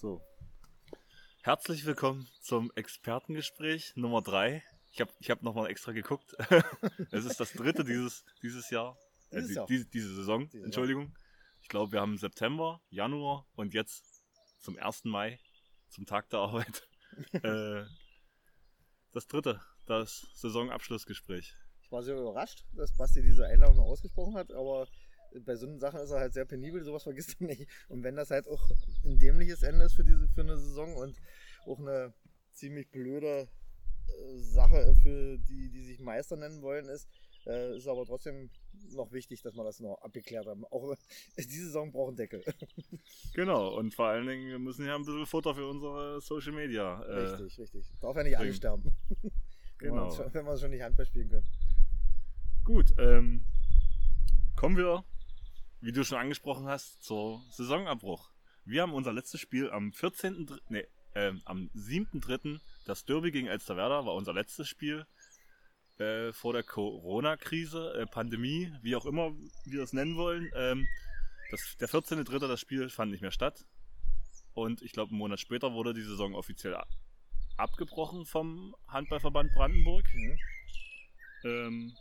So. Herzlich willkommen zum Expertengespräch Nummer 3. Ich habe ich hab nochmal extra geguckt. es ist das dritte dieses, dieses Jahr. Äh, Dieses die, Jahr. Diese, diese Saison, Diese Entschuldigung. Ich glaube, wir haben September, Januar und jetzt zum 1. Mai, zum Tag der Arbeit, äh, das dritte, das Saisonabschlussgespräch. Ich war sehr überrascht, dass Basti diese Einladung ausgesprochen hat, aber bei so einen Sachen ist er halt sehr penibel, sowas vergisst er nicht. Und wenn das halt auch ein dämliches Ende ist für, diese, für eine Saison und auch eine ziemlich blöde äh, Sache für die, die sich Meister nennen wollen, ist, äh, ist aber trotzdem noch wichtig, dass wir das noch abgeklärt haben. Auch diese Saison braucht einen Deckel. Genau, und vor allen Dingen, wir müssen ja ein bisschen Futter für unsere Social Media. Äh, richtig, richtig. Darf ja nicht alle sterben. Wenn wir Genau. Wenn wir schon nicht Handball spielen können. Gut, ähm, kommen wir, wie du schon angesprochen hast, zur Saisonabbruch. Wir haben unser letztes Spiel am 14. Dr- Nee, ähm, am 7.3. Das Derby gegen Elsterwerda war unser letztes Spiel äh, vor der Corona-Krise, äh, Pandemie, wie auch immer wir es nennen wollen. Ähm, das, der 14.3. das Spiel fand nicht mehr statt. Und ich glaube, einen Monat später wurde die Saison offiziell abgebrochen vom Handballverband Brandenburg. Mhm. Ähm,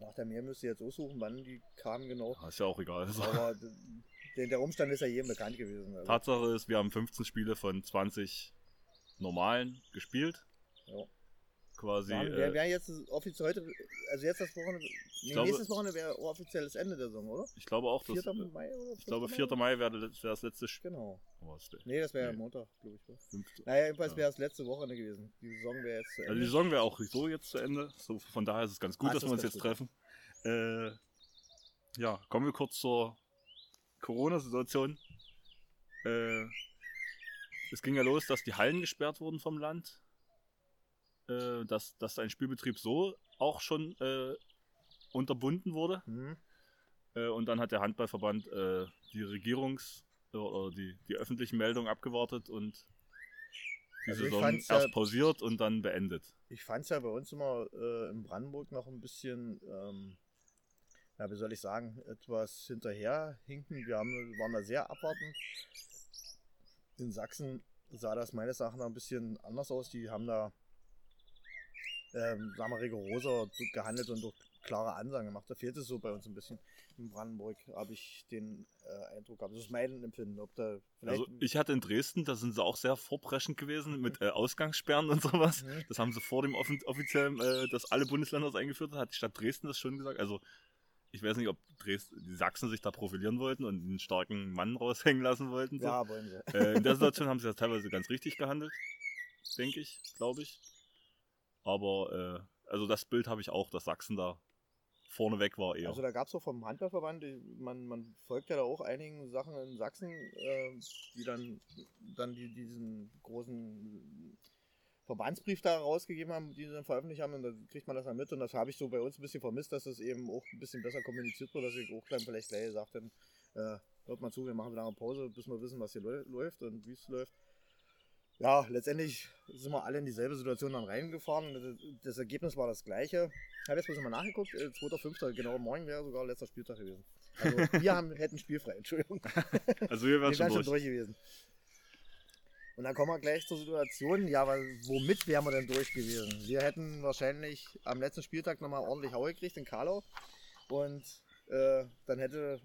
nach der Meer müsst ihr jetzt aussuchen, wann die kamen genau. ist ja auch egal. Aber der, der Umstand ist ja jedem bekannt gewesen. Also, Tatsache ist, wir haben 15 Spiele von 20 normalen gespielt. Ja. Quasi. Wann- äh, wer wäre jetzt offiziell heute, also jetzt das Wochenende, nee, glaube- nächstes Wochenende wäre offizielles Ende der Saison, oder? ich glaube auch, dass. 4. äh, Mai oder? Ich glaube, 5. 4. Mai wäre das wäre das letzte Spiel. Genau. Oh? Nee, das wäre ja Nee. Montag, glaube ich. Fünfte. Naja, jedenfalls Ja. wäre es letzte Wochenende gewesen. Die Saison wäre jetzt zu Also die Ende. Saison wäre auch so jetzt zu Ende. So, von daher ist es ganz gut, Ah, dass das wir uns jetzt ganz treffen. Äh, ja, kommen wir kurz zur Corona-Situation. Äh, es ging ja los, dass die Hallen gesperrt wurden vom Land. Äh, dass, dass ein Spielbetrieb so auch schon äh, unterbunden wurde. Hm. Äh, und dann hat der Handballverband äh, die Regierungs- äh, oder die, die öffentlichen Meldungen abgewartet und die Also Saison erst ja- pausiert und dann beendet. Ich fand es ja bei uns immer in Brandenburg noch ein bisschen, ähm, ja, wie soll ich sagen, etwas hinterherhinken. Wir haben, waren da sehr abwartend. In Sachsen sah das meines Erachtens ein bisschen anders aus. Die haben da, ähm, sagen wir, rigoroser gehandelt und durch klare Ansagen gemacht. Da fehlt es so bei uns ein bisschen. In Brandenburg habe ich den äh, Eindruck gehabt. Das ist mein Empfinden. Ob da Also ich hatte in Dresden, da sind sie auch sehr vorpreschend gewesen mit äh, Ausgangssperren und sowas. Mhm. Das haben sie vor dem offiziellen, äh, dass alle Bundesländer das eingeführt haben, hat die Stadt Dresden das schon gesagt. Also ich weiß nicht, ob Dresden, die Sachsen sich da profilieren wollten und einen starken Mann raushängen lassen wollten. So. ja, wollen sie. Äh, in der Situation haben sie das teilweise ganz richtig gehandelt, denke ich, glaube ich. Aber äh, also das Bild habe ich auch, dass Sachsen da vorne weg war eher. Also da gab es auch vom Handballverband, man, man folgt ja da auch einigen Sachen in Sachsen, äh, die dann, dann die, diesen großen Verbandsbrief da rausgegeben haben, die sie dann veröffentlicht haben und da kriegt man das dann mit und das habe ich so bei uns ein bisschen vermisst, dass das eben auch ein bisschen besser kommuniziert wird, dass ich auch dann vielleicht gleich gesagt dann, äh, hört mal zu, wir machen eine lange Pause, bis wir wissen, was hier läu- läuft und wie es läuft. Ja, letztendlich sind wir alle in dieselbe Situation dann reingefahren. Das Ergebnis war das gleiche. Ich habe jetzt bloß mal nachgeguckt. äh, 2.5. genau morgen wäre sogar letzter Spieltag gewesen. Also wir haben, hätten spielfrei, Entschuldigung. also wir wären schon schon durch gewesen. Und dann kommen wir gleich zur Situation. Ja, aber womit wären wir denn durch gewesen? Wir hätten wahrscheinlich am letzten Spieltag nochmal ordentlich Haue gekriegt in Karlau. Und äh, dann hätte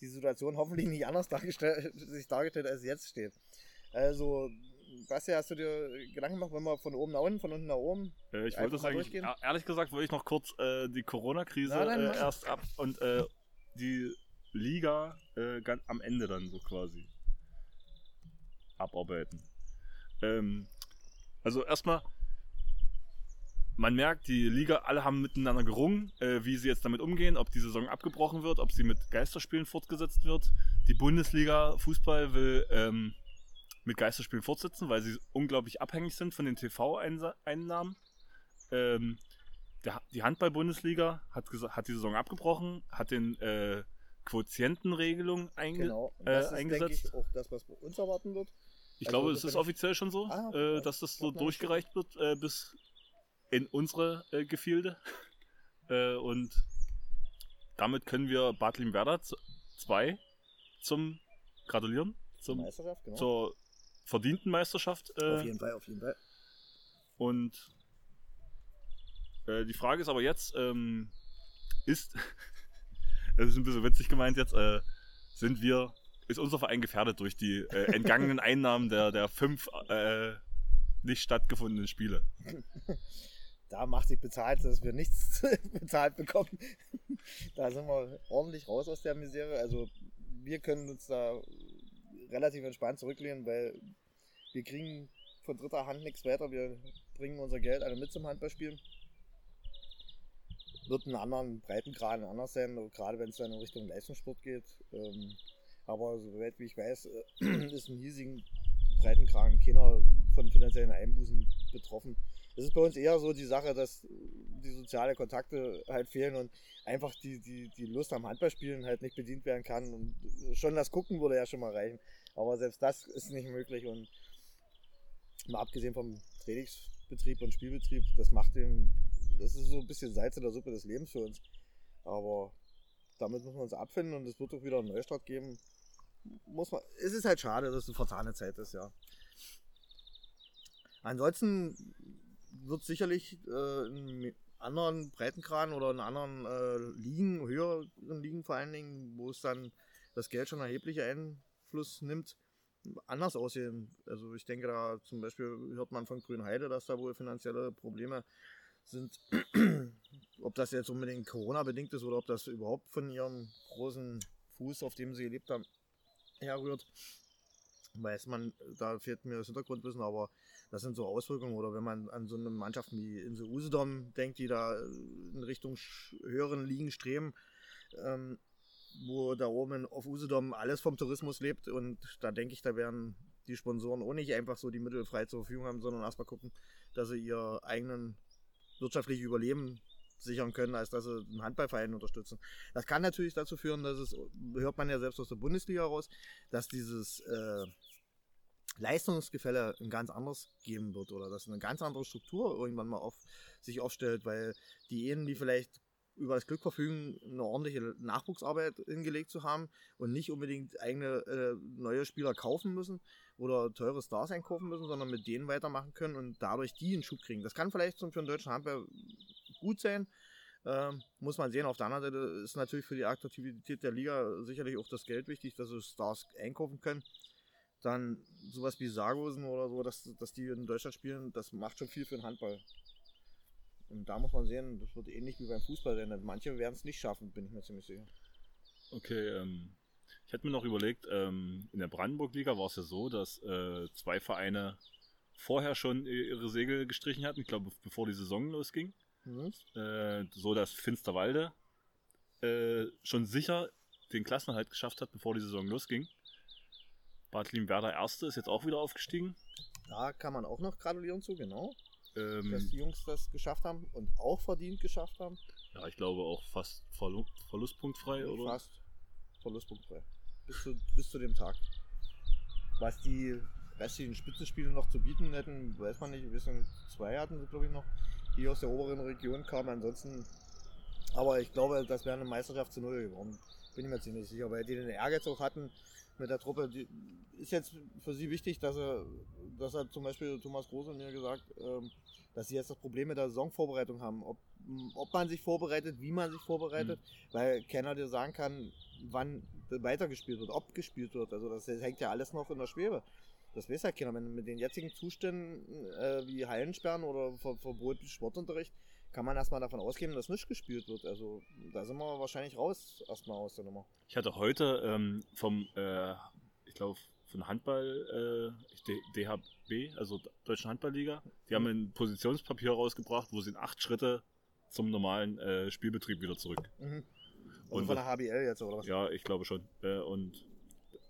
die Situation hoffentlich nicht anders dargestellt, sich dargestellt, als sie jetzt steht. Also, Basti, hast du dir Gedanken gemacht, wenn wir von oben nach unten, von unten nach oben? Äh, ich wollte das eigentlich, durchgehen? e- ehrlich gesagt, wollte ich noch kurz äh, die Corona-Krise äh, erst ab und äh, die Liga äh, ganz am Ende dann so quasi abarbeiten. Ähm, also erstmal, man merkt, die Liga, alle haben miteinander gerungen, äh, wie sie jetzt damit umgehen, ob die Saison abgebrochen wird, ob sie mit Geisterspielen fortgesetzt wird. Die Bundesliga Fußball will ähm, mit Geisterspielen fortsetzen, weil sie unglaublich abhängig sind von den TV-Einnahmen. Ähm, der, die Handball-Bundesliga hat, hat die Saison abgebrochen, hat den äh, Quotientenregelung einge Genau. Äh, das ist, denke eingesetzt. ich, auch das, was bei uns erwarten wird. Ich Also glaube, es ist offiziell schon so, Ah, äh, dass das so durchgereicht wird äh, bis in unsere äh, Gefilde. äh, und damit können wir Bad Limwerda 2 zum Gratulieren Zum, Meisterschaft, genau. zur verdienten Meisterschaft. Äh, auf jeden Fall, auf jeden Fall. Und äh, die Frage ist aber jetzt, ähm, ist, das ist ein bisschen witzig gemeint jetzt, sind wir, ist unser Verein gefährdet durch die äh, entgangenen Einnahmen der, der fünf äh, nicht stattgefundenen Spiele? Da macht sich bezahlt, dass wir nichts bezahlt bekommen. da sind wir ordentlich raus aus der Misere. Also wir können uns da relativ entspannt zurücklehnen, weil wir kriegen von dritter Hand nichts weiter. Wir bringen unser Geld alle mit zum Handballspielen. Wird in anderen Breitengraden anders sein, gerade wenn es dann in Richtung Leistungssport geht. Ähm, aber soweit wie ich weiß, äh, ist in hiesigen Breitengraden keiner von finanziellen Einbußen betroffen. Es ist bei uns eher so die Sache, dass die sozialen Kontakte halt fehlen und einfach die, die, die Lust am Handballspielen halt nicht bedient werden kann. Und schon das Gucken würde ja schon mal reichen. Aber selbst das ist nicht möglich und mal abgesehen vom Trainingsbetrieb und Spielbetrieb, das macht dem, das ist so ein bisschen Salz in der Suppe des Lebens für uns. Aber damit müssen wir uns abfinden und es wird auch wieder einen Neustart geben. Muss man, es ist halt schade, dass es eine vertane Zeit ist, ja. Ansonsten wird sicherlich äh, in anderen Breitengraden oder in anderen äh, Ligen, höheren Ligen vor allen Dingen, wo es dann das Geld schon erhebliche Einfluss nimmt, anders aussehen. Also ich denke da zum Beispiel hört man von Grünheide, dass da wohl finanzielle Probleme sind. ob das jetzt unbedingt Corona-bedingt ist oder ob das überhaupt von ihrem großen Fuß, auf dem sie gelebt haben, herrührt. Weiß man, da fehlt mir das Hintergrundwissen, aber das sind so Auswirkungen. Oder wenn man an so eine Mannschaft wie Insel Usedom denkt, die da in Richtung höheren Ligen streben, ähm, wo da oben auf Usedom alles vom Tourismus lebt. Und da denke ich, da werden die Sponsoren auch nicht einfach so die Mittel frei zur Verfügung haben, sondern erstmal gucken, dass sie ihr eigenen wirtschaftliches Überleben sichern können, als dass sie einen Handballverein unterstützen. Das kann natürlich dazu führen, dass es, hört man ja selbst aus der Bundesliga raus, dass dieses äh, Leistungsgefälle ein ganz anderes geben wird oder dass eine ganz andere Struktur irgendwann mal auf sich aufstellt, weil die Ehen, die vielleicht über das Glück verfügen, eine ordentliche Nachwuchsarbeit hingelegt zu haben und nicht unbedingt eigene äh, neue Spieler kaufen müssen oder teure Stars einkaufen müssen, sondern mit denen weitermachen können und dadurch die einen Schub kriegen. Das kann vielleicht für den deutschen Handball gut sein. Ähm, muss man sehen. Auf der anderen Seite ist natürlich für die Attraktivität der Liga sicherlich auch das Geld wichtig, dass sie Stars einkaufen können. Dann sowas wie Sargosen oder so, dass, dass die in Deutschland spielen, das macht schon viel für den Handball. Und da muss man sehen, das wird ähnlich wie beim Fußball sein. Manche werden es nicht schaffen, bin ich mir ziemlich sicher. Okay, ähm, ich hätte mir noch überlegt, ähm, in der Brandenburg-Liga war es ja so, dass äh, zwei Vereine vorher schon ihre Segel gestrichen hatten, ich glaube, bevor die Saison losging. Äh, so dass Finsterwalde äh, schon sicher den Klassenhalt geschafft hat, bevor die Saison losging. Bad Werder Erste ist jetzt auch wieder aufgestiegen. Da kann man auch noch gratulieren zu, genau. Ähm, dass die Jungs das geschafft haben und auch verdient geschafft haben. Ja, ich glaube auch fast Verlu verlustpunktfrei, oder? Fast verlustpunktfrei. Bis zu, bis zu dem Tag. Was die restlichen Spitzenspiele noch zu bieten hätten, weiß man nicht. Wir sind zwei hatten sie, glaube ich, noch, die aus der oberen Region kamen. Ansonsten, aber ich glaube, das wäre eine Meisterschaft zu Null geworden. Bin ich mir ziemlich sicher, weil die den Ehrgeiz auch hatten mit der Truppe. Die, ist jetzt für sie wichtig, dass er, dass er zum Beispiel Thomas Große mir gesagt, ähm, dass sie jetzt das Problem mit der Saisonvorbereitung haben. Ob, ob man sich vorbereitet, wie man sich vorbereitet, mhm. weil keiner dir sagen kann, wann weitergespielt wird, ob gespielt wird. Also das hängt ja alles noch in der Schwebe. Das weiß ja keiner. Wenn mit den jetzigen Zuständen äh, wie Hallensperren oder Ver Verbot Sportunterricht, kann man erstmal davon ausgehen, dass nicht gespielt wird. Also da sind wir wahrscheinlich raus erstmal aus der Nummer. Ich hatte heute ähm, vom, äh, ich glaube, von Handball, äh, DHB, also Deutschen Handballliga, die haben ein Positionspapier rausgebracht, wo sind acht Schritte zum normalen äh, Spielbetrieb wieder zurück. Mhm. Also und von der HBL jetzt, oder was? Ja, ich glaube schon. Äh, und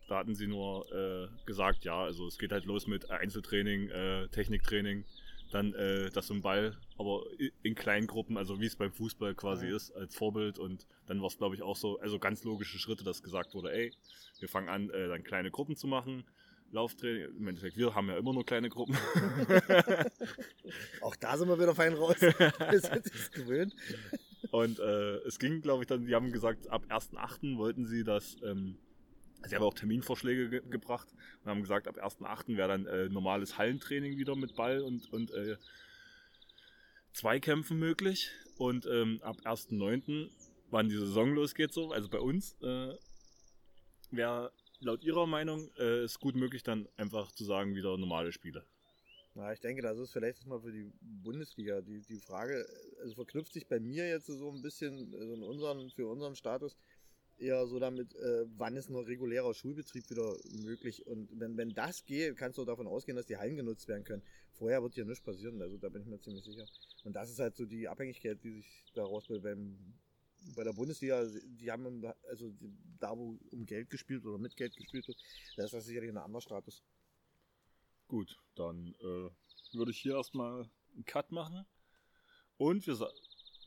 da hatten sie nur äh, gesagt, ja, also es geht halt los mit Einzeltraining, äh, Techniktraining, dann äh, das im Ball, aber in kleinen Gruppen, also wie es beim Fußball quasi ja. ist, als Vorbild. Und dann war es, glaube ich, auch so, also ganz logische Schritte, dass gesagt wurde, ey, wir fangen an, äh, dann kleine Gruppen zu machen. Lauftraining, im Endeffekt, wir haben ja immer nur kleine Gruppen. auch da sind wir wieder fein raus. wir sind es gewöhnt. Und äh, es ging, glaube ich, dann, die haben gesagt, ab 1.8. wollten sie das ähm, Sie haben auch Terminvorschläge ge gebracht und haben gesagt, ab 1.8. wäre dann äh, normales Hallentraining wieder mit Ball und, und äh, Zweikämpfen möglich. Und ähm, ab 1.9., wann die Saison losgeht, so, also bei uns, äh, wäre laut Ihrer Meinung äh, es gut möglich, dann einfach zu sagen, wieder normale Spiele. Ja, ich denke, das ist vielleicht mal für die Bundesliga. Die, die Frage, also verknüpft sich bei mir jetzt so ein bisschen also in unseren, für unseren Status eher so damit, äh, wann ist ein regulärer Schulbetrieb wieder möglich. Und wenn, wenn das geht, kannst du davon ausgehen, dass die Hallen genutzt werden können. Vorher wird hier nichts passieren, also da bin ich mir ziemlich sicher. Und das ist halt so die Abhängigkeit, die sich daraus bei, beim, bei der Bundesliga, die haben also da, wo um Geld gespielt oder mit Geld gespielt wird, da ist das sicherlich ein anderer Status. Gut, dann äh, würde ich hier erstmal einen Cut machen. Und wir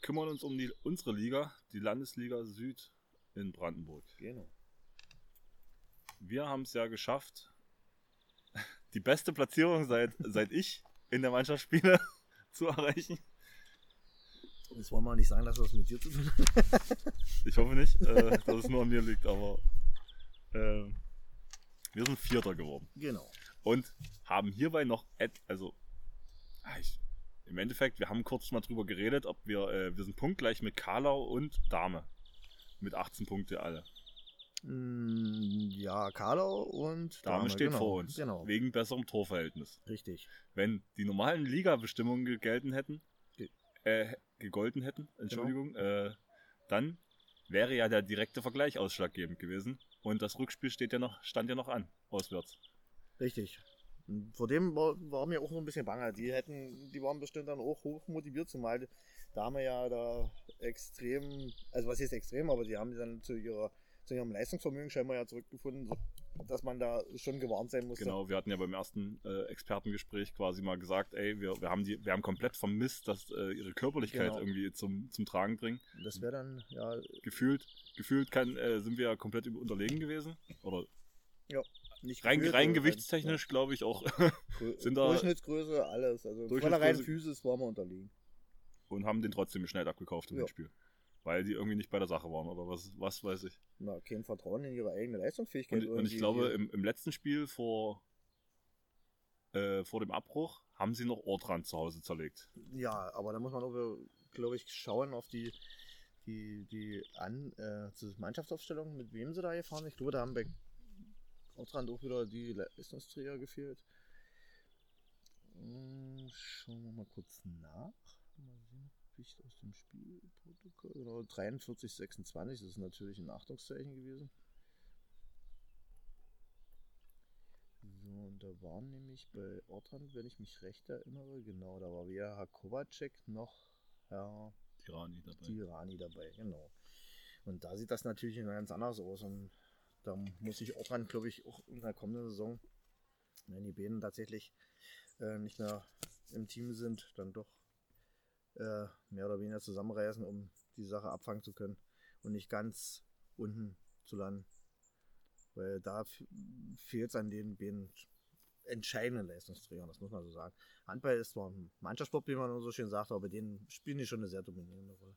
kümmern uns um die, unsere Liga, die Landesliga Süd in Brandenburg. Genau. Wir haben es ja geschafft, die beste Platzierung seit, seit ich in der Mannschaft spiele zu erreichen. Jetzt wollen wir nicht sagen, dass das mit dir zu tun hat. ich hoffe nicht, äh, dass es nur an mir liegt, aber äh, wir sind Vierter geworden. Genau. Und haben hierbei noch, also ah, ich, im Endeffekt, wir haben kurz mal drüber geredet, ob wir, äh, wir sind punktgleich mit Karlau und Dame. Mit 18 Punkte alle. Mm, ja, Karlau und Dame, Dame steht genau, vor uns. Genau. Wegen besserem Torverhältnis. Richtig. Wenn die normalen Liga-Bestimmungen gegelten hätten, äh, gegolten hätten, Entschuldigung, genau. äh, dann wäre ja der direkte Vergleich ausschlaggebend gewesen. Und das Rückspiel steht ja noch, stand ja noch an, auswärts. Richtig. Vor dem war, war, mir auch so ein bisschen bange. Die hätten, die waren bestimmt dann auch hoch motiviert, zumal Dame ja da extrem, also was ist extrem, aber die haben dann zu ihrer zu ihrem Leistungsvermögen scheinbar ja zurückgefunden, dass man da schon gewarnt sein muss. Genau, wir hatten ja beim ersten äh, Expertengespräch quasi mal gesagt, ey, wir, wir haben die, wir haben komplett vermisst, dass äh, ihre Körperlichkeit genau. irgendwie zum, zum Tragen bringen. Das wäre dann, ja. Gefühlt, gefühlt kann, äh, sind wir ja komplett unterlegen gewesen. Oder ja. Nicht rein, gefühlt, rein gewichtstechnisch, ja. glaube ich, auch. sind da Durchschnittsgröße, alles. Also der reinen Physis waren wir unterlegen. Und haben den trotzdem schnell abgekauft im ja. Spiel weil die irgendwie nicht bei der Sache waren oder was, was weiß ich. Na, kein Vertrauen in ihre eigene Leistungsfähigkeit. Und, und ich glaube, im, im, letzten Spiel vor, äh, vor dem Abbruch haben sie noch Ortrand zu Hause zerlegt. Ja, aber da muss man auch, glaube ich, schauen auf die, die, die An, äh, Mannschaftsaufstellung, mit wem sie da gefahren. Ich glaube, da haben bei Ortrand auch wieder die Leistungsträger gefehlt. Hm, schauen wir mal kurz nach. Mal sehen. Nachricht aus dem Spielprotokoll. Genau, 43, 26, das ist natürlich ein Achtungszeichen gewesen. So, und da waren nämlich bei Ortrand, wenn ich mich recht erinnere, genau, da war weder Herr Kovacek noch Herr Tirani dabei. Tirani dabei, genau. Und da sieht das natürlich ganz anders aus. Und da muss ich Ortrand, glaube ich, auch in der kommenden Saison, wenn die Bäden tatsächlich äh, nicht mehr im Team sind, dann doch äh, mehr oder weniger zusammenreißen, um die Sache abfangen zu können und nicht ganz unten zu landen. Weil da fehlt es an den, den entscheidenden Leistungsträgern, das muss man so sagen. Handball ist zwar ein Mannschaftssport, wie man so schön sagt, aber bei denen spielen die schon eine sehr dominierende Rolle.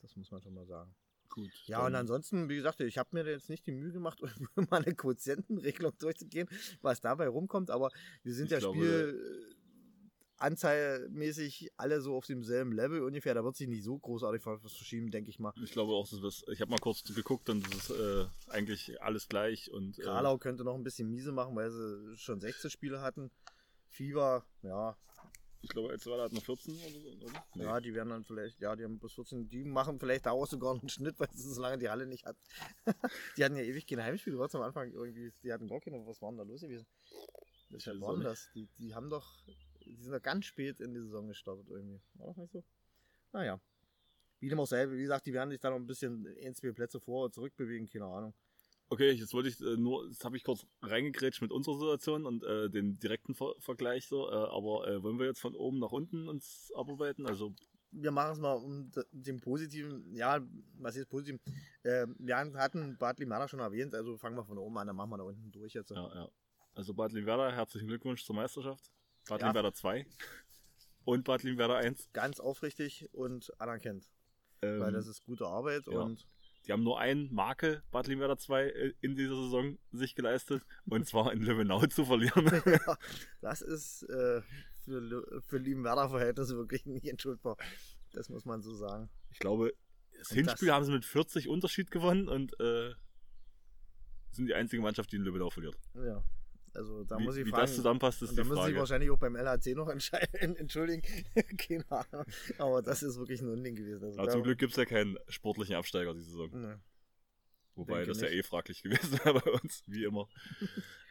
Das muss man schon mal sagen. Gut. Ja, und ansonsten, wie gesagt, ich habe mir jetzt nicht die Mühe gemacht, mal eine Quotientenregelung durchzugehen, was dabei rumkommt, aber wir sind ich ja glaube, Spiel anzahlmäßig alle so auf demselben Level ungefähr. Da wird sich nicht so großartig was verschieben, denke ich mal. Ich glaube auch, dass das, ich habe mal kurz geguckt und das ist äh, eigentlich alles gleich. Und, äh, Karlau könnte noch ein bisschen miese machen, weil sie schon 16 Spiele hatten. Fieber, ja. Ich glaube, jetzt war hat noch 14 oder so, oder? Nee. Ja, die werden dann vielleicht, ja, die haben bis 14, die machen vielleicht daraus sogar einen Schnitt, weil sie so lange die Halle nicht hat. die hatten ja ewig keine Heimspiele, was am Anfang irgendwie, die hatten gar keine, was war denn da los gewesen? Weshalb waren das? Die, die haben doch die sind ja ganz spät in die Saison gestartet irgendwie. War das nicht so? Naja. Wie dem auch selber, wie gesagt, die werden sich da noch ein bisschen ein, zwei Plätze vor und zurück bewegen, keine Ahnung. Okay, jetzt wollte ich äh, nur, jetzt habe ich kurz reingegrätscht mit unserer Situation und äh, den direkten Ver Vergleich so, äh, aber äh, wollen wir jetzt von oben nach unten uns abarbeiten? Also wir machen es mal um den positiven, ja, was ist positiv? Äh, wir hatten Bad Limana schon erwähnt, also fangen wir von oben an, dann machen wir da unten durch jetzt. Ja, ja. Also Bad Limwerder, herzlichen Glückwunsch zur Meisterschaft. Bad ja. Limwerder 2 und Bad Limwerder 1. Ganz aufrichtig und anerkennt. Ähm, weil das ist gute Arbeit ja. und. die haben nur einen Makel, Bad Limwerder 2, äh, in dieser Saison sich geleistet. Und zwar in Löwenau zu verlieren. ja, das ist äh, für, für Liebenwerder-Verhältnisse wirklich nicht entschuldbar. Das muss man so sagen. Ich glaube, das und Hinspiel das haben sie mit 40 Unterschied gewonnen und äh, sind die einzige Mannschaft, die in Löwenau verliert. Ja. Also da wie, muss ich wie fragen, das zusammenpasst, ist da die müssen Frage. sie wahrscheinlich auch beim LHC noch entscheiden. Entschuldigen, keine Ahnung. Aber das ist wirklich ein Unding gewesen. Also Aber zum Glück gibt es ja keinen sportlichen Absteiger diese Saison. Ne. Wobei Denke das ja nicht. eh fraglich gewesen wäre bei uns, wie immer.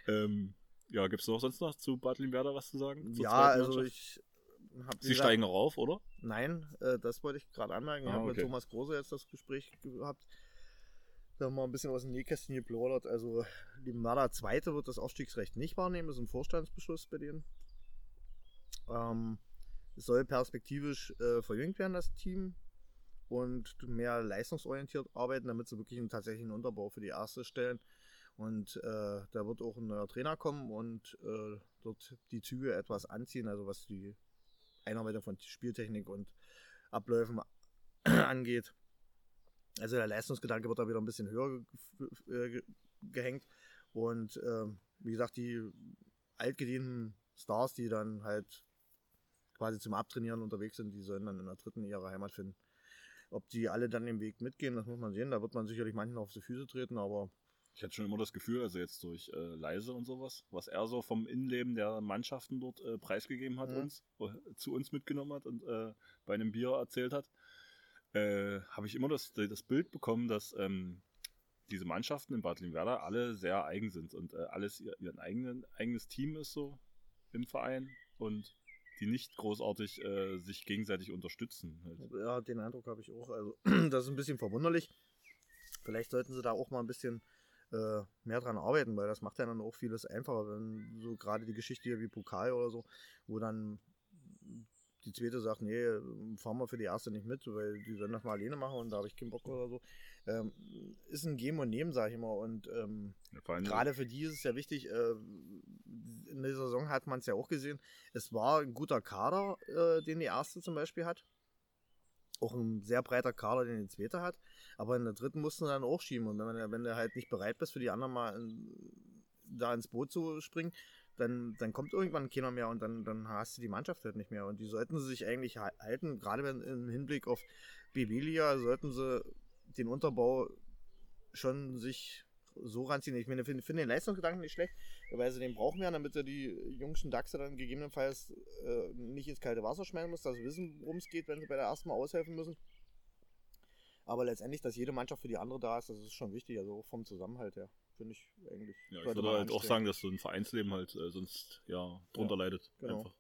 ähm, ja, gibt es noch sonst noch zu Bad Limwerder was zu sagen? Ja, also ich habe Sie steigen noch auf, oder? Nein, äh, das wollte ich gerade anmerken. Ich Ah, habe mit okay. Thomas Große jetzt das Gespräch gehabt. Da haben wir ein bisschen aus dem Nähkästchen geplaudert. Also, Limada Zweite wird das Aufstiegsrecht nicht wahrnehmen. Das ist ein Vorstandsbeschluss bei denen. Ähm, es soll perspektivisch äh, verjüngt werden, das Team. Und mehr leistungsorientiert arbeiten, damit sie wirklich einen tatsächlichen Unterbau für die erste stellen. Und äh, da wird auch ein neuer Trainer kommen und äh, dort die Züge etwas anziehen, also was die Einarbeitung von Spieltechnik und Abläufen angeht. Also der Leistungsgedanke wird da wieder ein bisschen höher ge äh, ge gehängt. Und ähm, wie gesagt, die altgedienten Stars, die dann halt quasi zum Abtrainieren unterwegs sind, die sollen dann in der dritten ihre Heimat finden. Ob die alle dann den Weg mitgehen, das muss man sehen. Da wird man sicherlich manchen auf die Füße treten, aber Ich hatte schon immer das Gefühl, also jetzt durch äh, Leise und sowas, was er so vom Innenleben der Mannschaften dort äh, preisgegeben hat, Mhm. uns, äh, zu uns mitgenommen hat und äh, bei einem Bier erzählt hat, äh, habe ich immer das, das Bild bekommen, dass ähm, diese Mannschaften in Bad Limwerder alle sehr eigen sind und äh, alles ihr, ihr eigenen, eigenes Team ist so im Verein und die nicht großartig äh, sich gegenseitig unterstützen. Halt. Ja, den Eindruck habe ich auch. Also, das ist ein bisschen verwunderlich. Vielleicht sollten sie da auch mal ein bisschen äh, mehr dran arbeiten, weil das macht ja dann auch vieles einfacher, wenn so gerade die Geschichte hier wie Pokal oder so, wo dann die zweite sagt, nee, fahren wir für die erste nicht mit, weil die sollen das mal alleine machen und da habe ich keinen Bock oder so. Ähm, ist ein Geben und Nehmen, sage ich immer. Und ähm, Ja, Gerade für die ist es ja wichtig, äh, in der Saison hat man es ja auch gesehen, es war ein guter Kader, äh, den die erste zum Beispiel hat. Auch ein sehr breiter Kader, den die zweite hat. Aber in der dritten mussten sie dann auch schieben. Und wenn, wenn du halt nicht bereit bist, für die anderen mal in, da ins Boot zu springen, dann, dann kommt irgendwann keiner mehr und dann, dann hast du die Mannschaft halt nicht mehr. Und die sollten sie sich eigentlich ha- halten, gerade im Hinblick auf BB-Liga, sollten sie den Unterbau schon sich so ranziehen. Ich finde find den Leistungsgedanken nicht schlecht, weil sie den brauchen wir, damit sie die jungsten Dachse dann gegebenenfalls äh, nicht ins kalte Wasser schmeißen muss, dass sie wissen, worum es geht, wenn sie bei der ersten Mal aushelfen müssen. Aber letztendlich, dass jede Mannschaft für die andere da ist, das ist schon wichtig, also auch vom Zusammenhalt her, finde ich eigentlich. Ja, ich würde halt auch sagen, dass so ein Vereinsleben halt äh, sonst ja drunter leidet. genau. Einfach.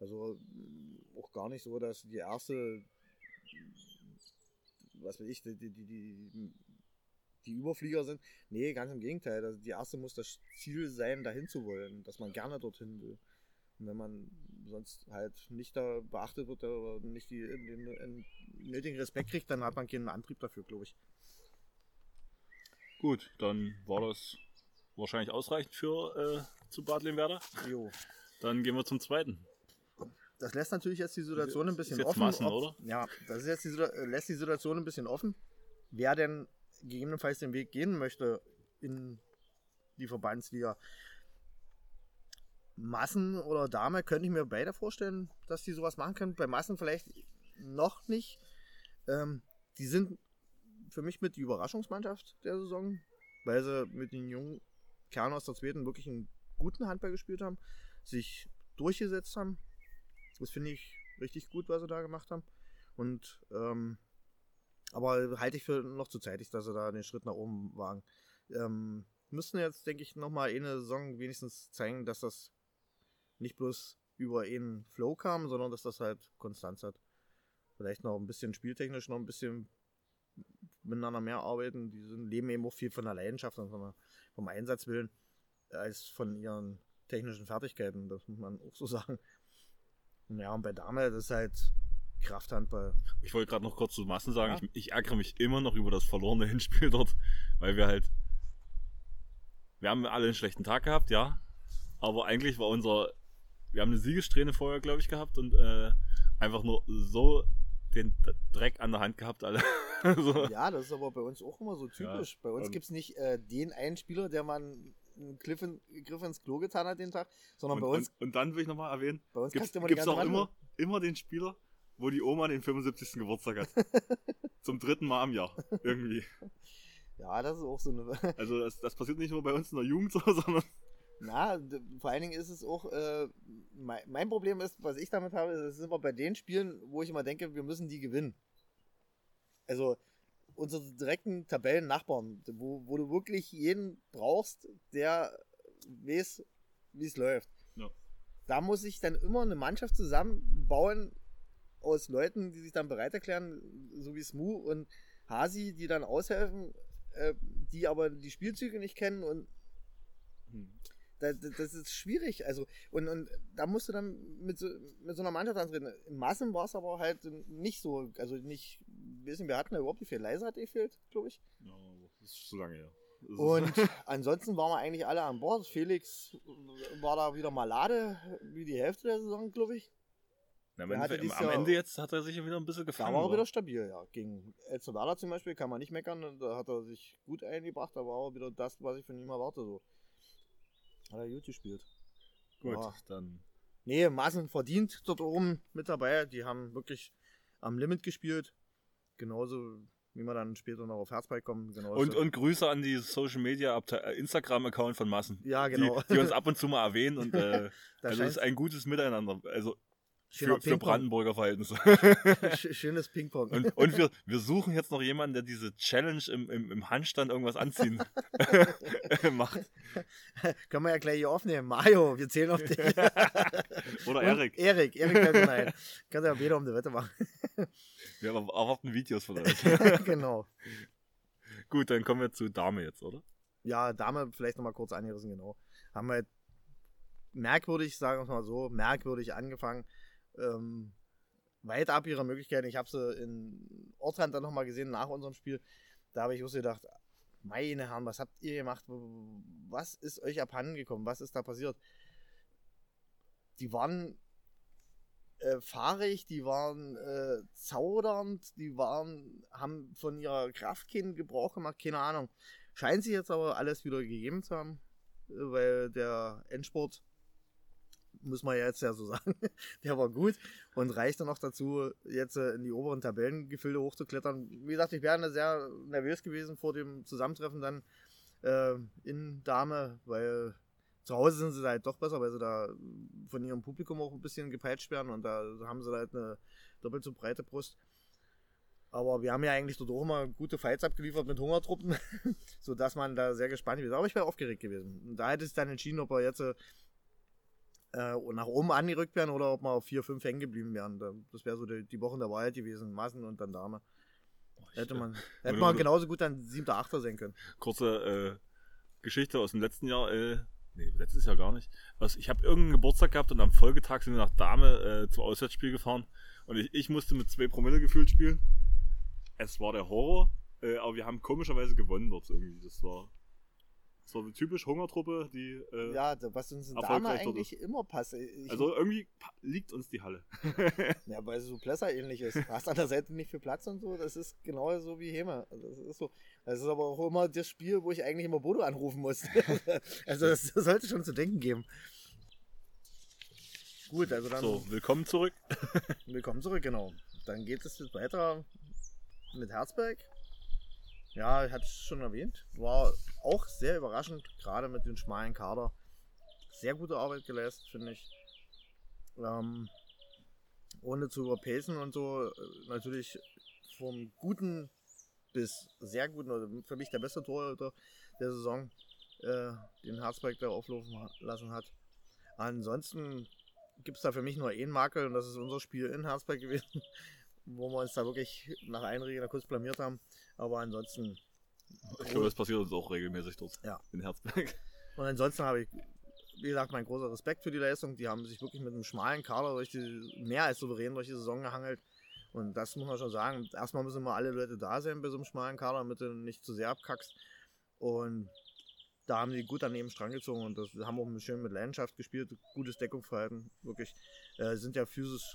Also mh, auch gar nicht so, dass die erste, was weiß ich, die, die, die, die, die Überflieger sind. Nee, ganz im Gegenteil. Also die erste muss das Ziel sein, dahin zu wollen, dass man gerne dorthin will. Und wenn man sonst halt nicht da beachtet wird oder nicht die, den, den nötigen Respekt kriegt, dann hat man keinen Antrieb dafür, glaube ich. Gut, dann war das wahrscheinlich ausreichend für äh, zu Bad Limwerder. Jo. Dann gehen wir zum zweiten. Das lässt natürlich jetzt die Situation ein bisschen Ist jetzt offen. Massen, oder? Ja, das ist jetzt die, äh, lässt die Situation ein bisschen offen, wer denn gegebenenfalls den Weg gehen möchte in die Verbandsliga. Massen oder Dame könnte ich mir beide vorstellen, dass die sowas machen können. Bei Massen vielleicht noch nicht. Ähm, die sind für mich mit die Überraschungsmannschaft der Saison, weil sie mit den jungen Kernen aus der zweiten wirklich einen guten Handball gespielt haben, sich durchgesetzt haben. Das finde ich richtig gut, was sie da gemacht haben. Und ähm, aber halte ich für noch zu zeitig, dass sie da den Schritt nach oben wagen. Ähm, müssten jetzt, denke ich, nochmal eine Saison wenigstens zeigen, dass das nicht bloß über einen Flow kam, sondern dass das halt Konstanz hat. Vielleicht noch ein bisschen spieltechnisch noch ein bisschen miteinander mehr arbeiten. Die sind, leben eben auch viel von der Leidenschaft und der, vom Einsatzwillen als von ihren technischen Fertigkeiten. Das muss man auch so sagen. Ja, und bei Dame, das ist halt Krafthandball. Ich wollte gerade noch kurz zu Massen sagen, Ja. ich, ich ärgere mich immer noch über das verlorene Hinspiel dort, weil wir halt. Wir haben alle einen schlechten Tag gehabt, ja. Aber eigentlich war unser. Wir haben eine Siegessträhne vorher, glaube ich, gehabt und äh, einfach nur so den Dreck an der Hand gehabt, alle. so. Ja, das ist aber bei uns auch immer so typisch. Ja, bei uns gibt es nicht äh, den einen Spieler, der mal einen Griff, in, Griff ins Klo getan hat den Tag, sondern und, bei uns. Und, und, dann will ich nochmal erwähnen, bei uns gibt es auch immer, immer den Spieler, wo die Oma den 75. Geburtstag hat. Zum dritten Mal im Jahr. Irgendwie. Ja, das ist auch so eine. also das, das passiert nicht nur bei uns in der Jugend so, sondern. Na, vor allen Dingen ist es auch, äh, mein, mein, Problem ist, was ich damit habe, ist immer bei den Spielen, wo ich immer denke, wir müssen die gewinnen. Also unsere direkten Tabellennachbarn, wo, wo du wirklich jeden brauchst, der weiß, wie es läuft. Ja. Da muss ich dann immer eine Mannschaft zusammenbauen aus Leuten, die sich dann bereit erklären, so wie Smu und Hasi, die dann aushelfen, äh, die aber die Spielzüge nicht kennen und hm das, das ist schwierig. Also, und, und da musst du dann mit so, mit so einer Mannschaft antreten. In Massen war es aber halt nicht so. Also nicht, wissen wir hatten ja überhaupt nicht viel. Leise hat gefehlt, glaube ich. Ja, das ist zu lange her. Und ansonsten waren wir eigentlich alle an Bord. Felix war da wieder malade, wie die Hälfte der Saison, glaube ich. Ja, am, Ende, am Jahr, Ende jetzt hat er sich wieder ein bisschen gefangen. Da war er wieder stabil, ja. Gegen El Salvador zum Beispiel kann man nicht meckern. Da hat er sich gut eingebracht. Da war er wieder das, was ich von ihm erwarte. So. Hat er gut gespielt. Gut, ja. dann. Nee, Maßen verdient dort oben mit dabei. Die haben wirklich am Limit gespielt. Genauso wie wir dann später noch auf Herzbike kommen. Genauso. Und, und Grüße an die Social Media äh, Instagram-Account von Massen. Ja, genau. Die, die, uns ab und zu mal erwähnen und äh, das also ist ein gutes Miteinander. Also für, für, Brandenburger Verhältnisse. Schönes Ping-Pong. Und, und wir, wir, suchen jetzt noch jemanden, der diese Challenge im, im, im Handstand irgendwas anziehen macht. Können wir ja gleich hier aufnehmen. Mario, wir zählen auf dich. Oder Erik. Erik, Erik könnte rein. Kannst ja wieder um die Wette machen. wir erwarten Videos von euch. genau. Gut, dann kommen wir zu Dame jetzt, oder? Ja, Dame vielleicht nochmal kurz angerissen, genau. Haben wir merkwürdig, sagen wir mal so, merkwürdig angefangen ähm, weit ab ihrer Möglichkeiten. Ich habe sie in Ortrand dann nochmal gesehen nach unserem Spiel. Da habe ich auch gedacht, meine Herren, was habt ihr gemacht? Was ist euch abhanden gekommen? Was ist da passiert? Die waren äh, fahrig, die waren äh, zaudernd, die waren, haben von ihrer Kraft keinen Gebrauch gemacht, keine Ahnung. Scheint sich jetzt aber alles wieder gegeben zu haben, äh, weil der Endsport muss man ja jetzt ja so sagen, der war gut und reicht dann noch dazu, jetzt äh, in die oberen Tabellengefilde hochzuklettern. Wie gesagt, ich wäre sehr nervös gewesen vor dem Zusammentreffen dann äh, in Dame, weil zu Hause sind sie halt doch besser, weil sie da von ihrem Publikum auch ein bisschen gepeitscht werden und da haben sie halt eine doppelt so breite Brust. Aber wir haben ja eigentlich dort auch immer gute Fights abgeliefert mit Hungertruppen, sodass man da sehr gespannt ist. Aber ich wäre aufgeregt gewesen. Und da hätte es dann entschieden, ob er jetzt äh, nach oben angerückt werden oder ob wir auf 4, 5 hängen geblieben wären. Das wäre so die, die Wochen der Wahrheit gewesen. Massen und dann Dame. Oh, hätte man, hätte man genauso gut dann 7. 8. sein können. Kurze äh, Geschichte aus dem letzten Jahr. Äh, nee, letztes Jahr gar nicht. Also ich habe irgendeinen Geburtstag gehabt und am Folgetag sind wir nach Dame äh, zum Auswärtsspiel gefahren. Und ich, ich musste mit 2 Promille gefühlt spielen. Es war der Horror. Äh, aber wir haben komischerweise gewonnen dort irgendwie. Das war so eine typisch Hungertruppe, die. Äh, ja, was uns in Dame eigentlich immer passt. Ich also irgendwie liegt uns die Halle. ja, weil es so Plesser ähnlich ist. Du hast an der Seite nicht viel Platz und so. Das ist genau so wie Hema. Also das ist so. Das ist aber auch immer das Spiel, wo ich eigentlich immer Bodo anrufen muss. also das, das sollte schon zu denken geben. Gut, also dann. So, willkommen zurück. willkommen zurück, genau. Dann geht es jetzt weiter mit Herzberg. Ja, ich hatte es schon erwähnt. War auch sehr überraschend, gerade mit dem schmalen Kader. Sehr gute Arbeit geleistet, finde ich. Ähm, ohne zu überpacen und so. Äh, natürlich vom guten bis sehr guten, oder für mich der beste Torhüter der Saison, äh, den Herzberg da auflaufen lassen hat. Ansonsten gibt es da für mich nur einen Makel und das ist unser Spiel in Herzberg gewesen, wo wir uns da wirklich nach Einregen kurz blamiert haben. Aber ansonsten. Ich glaube, das passiert uns auch regelmäßig dort. Ja. In Herzberg. Und ansonsten habe ich, wie gesagt, mein großer Respekt für die Leistung. Die haben sich wirklich mit einem schmalen Kader durch die, mehr als souverän durch die Saison gehangelt. Und das muss man schon sagen. Erstmal müssen immer alle Leute da sein bei so einem schmalen Kader, damit du nicht zu sehr abkackst. Und da haben sie gut daneben Strang gezogen und das haben auch schön mit Leidenschaft gespielt, gutes Deckungsverhalten, wirklich. Äh, sind ja physisch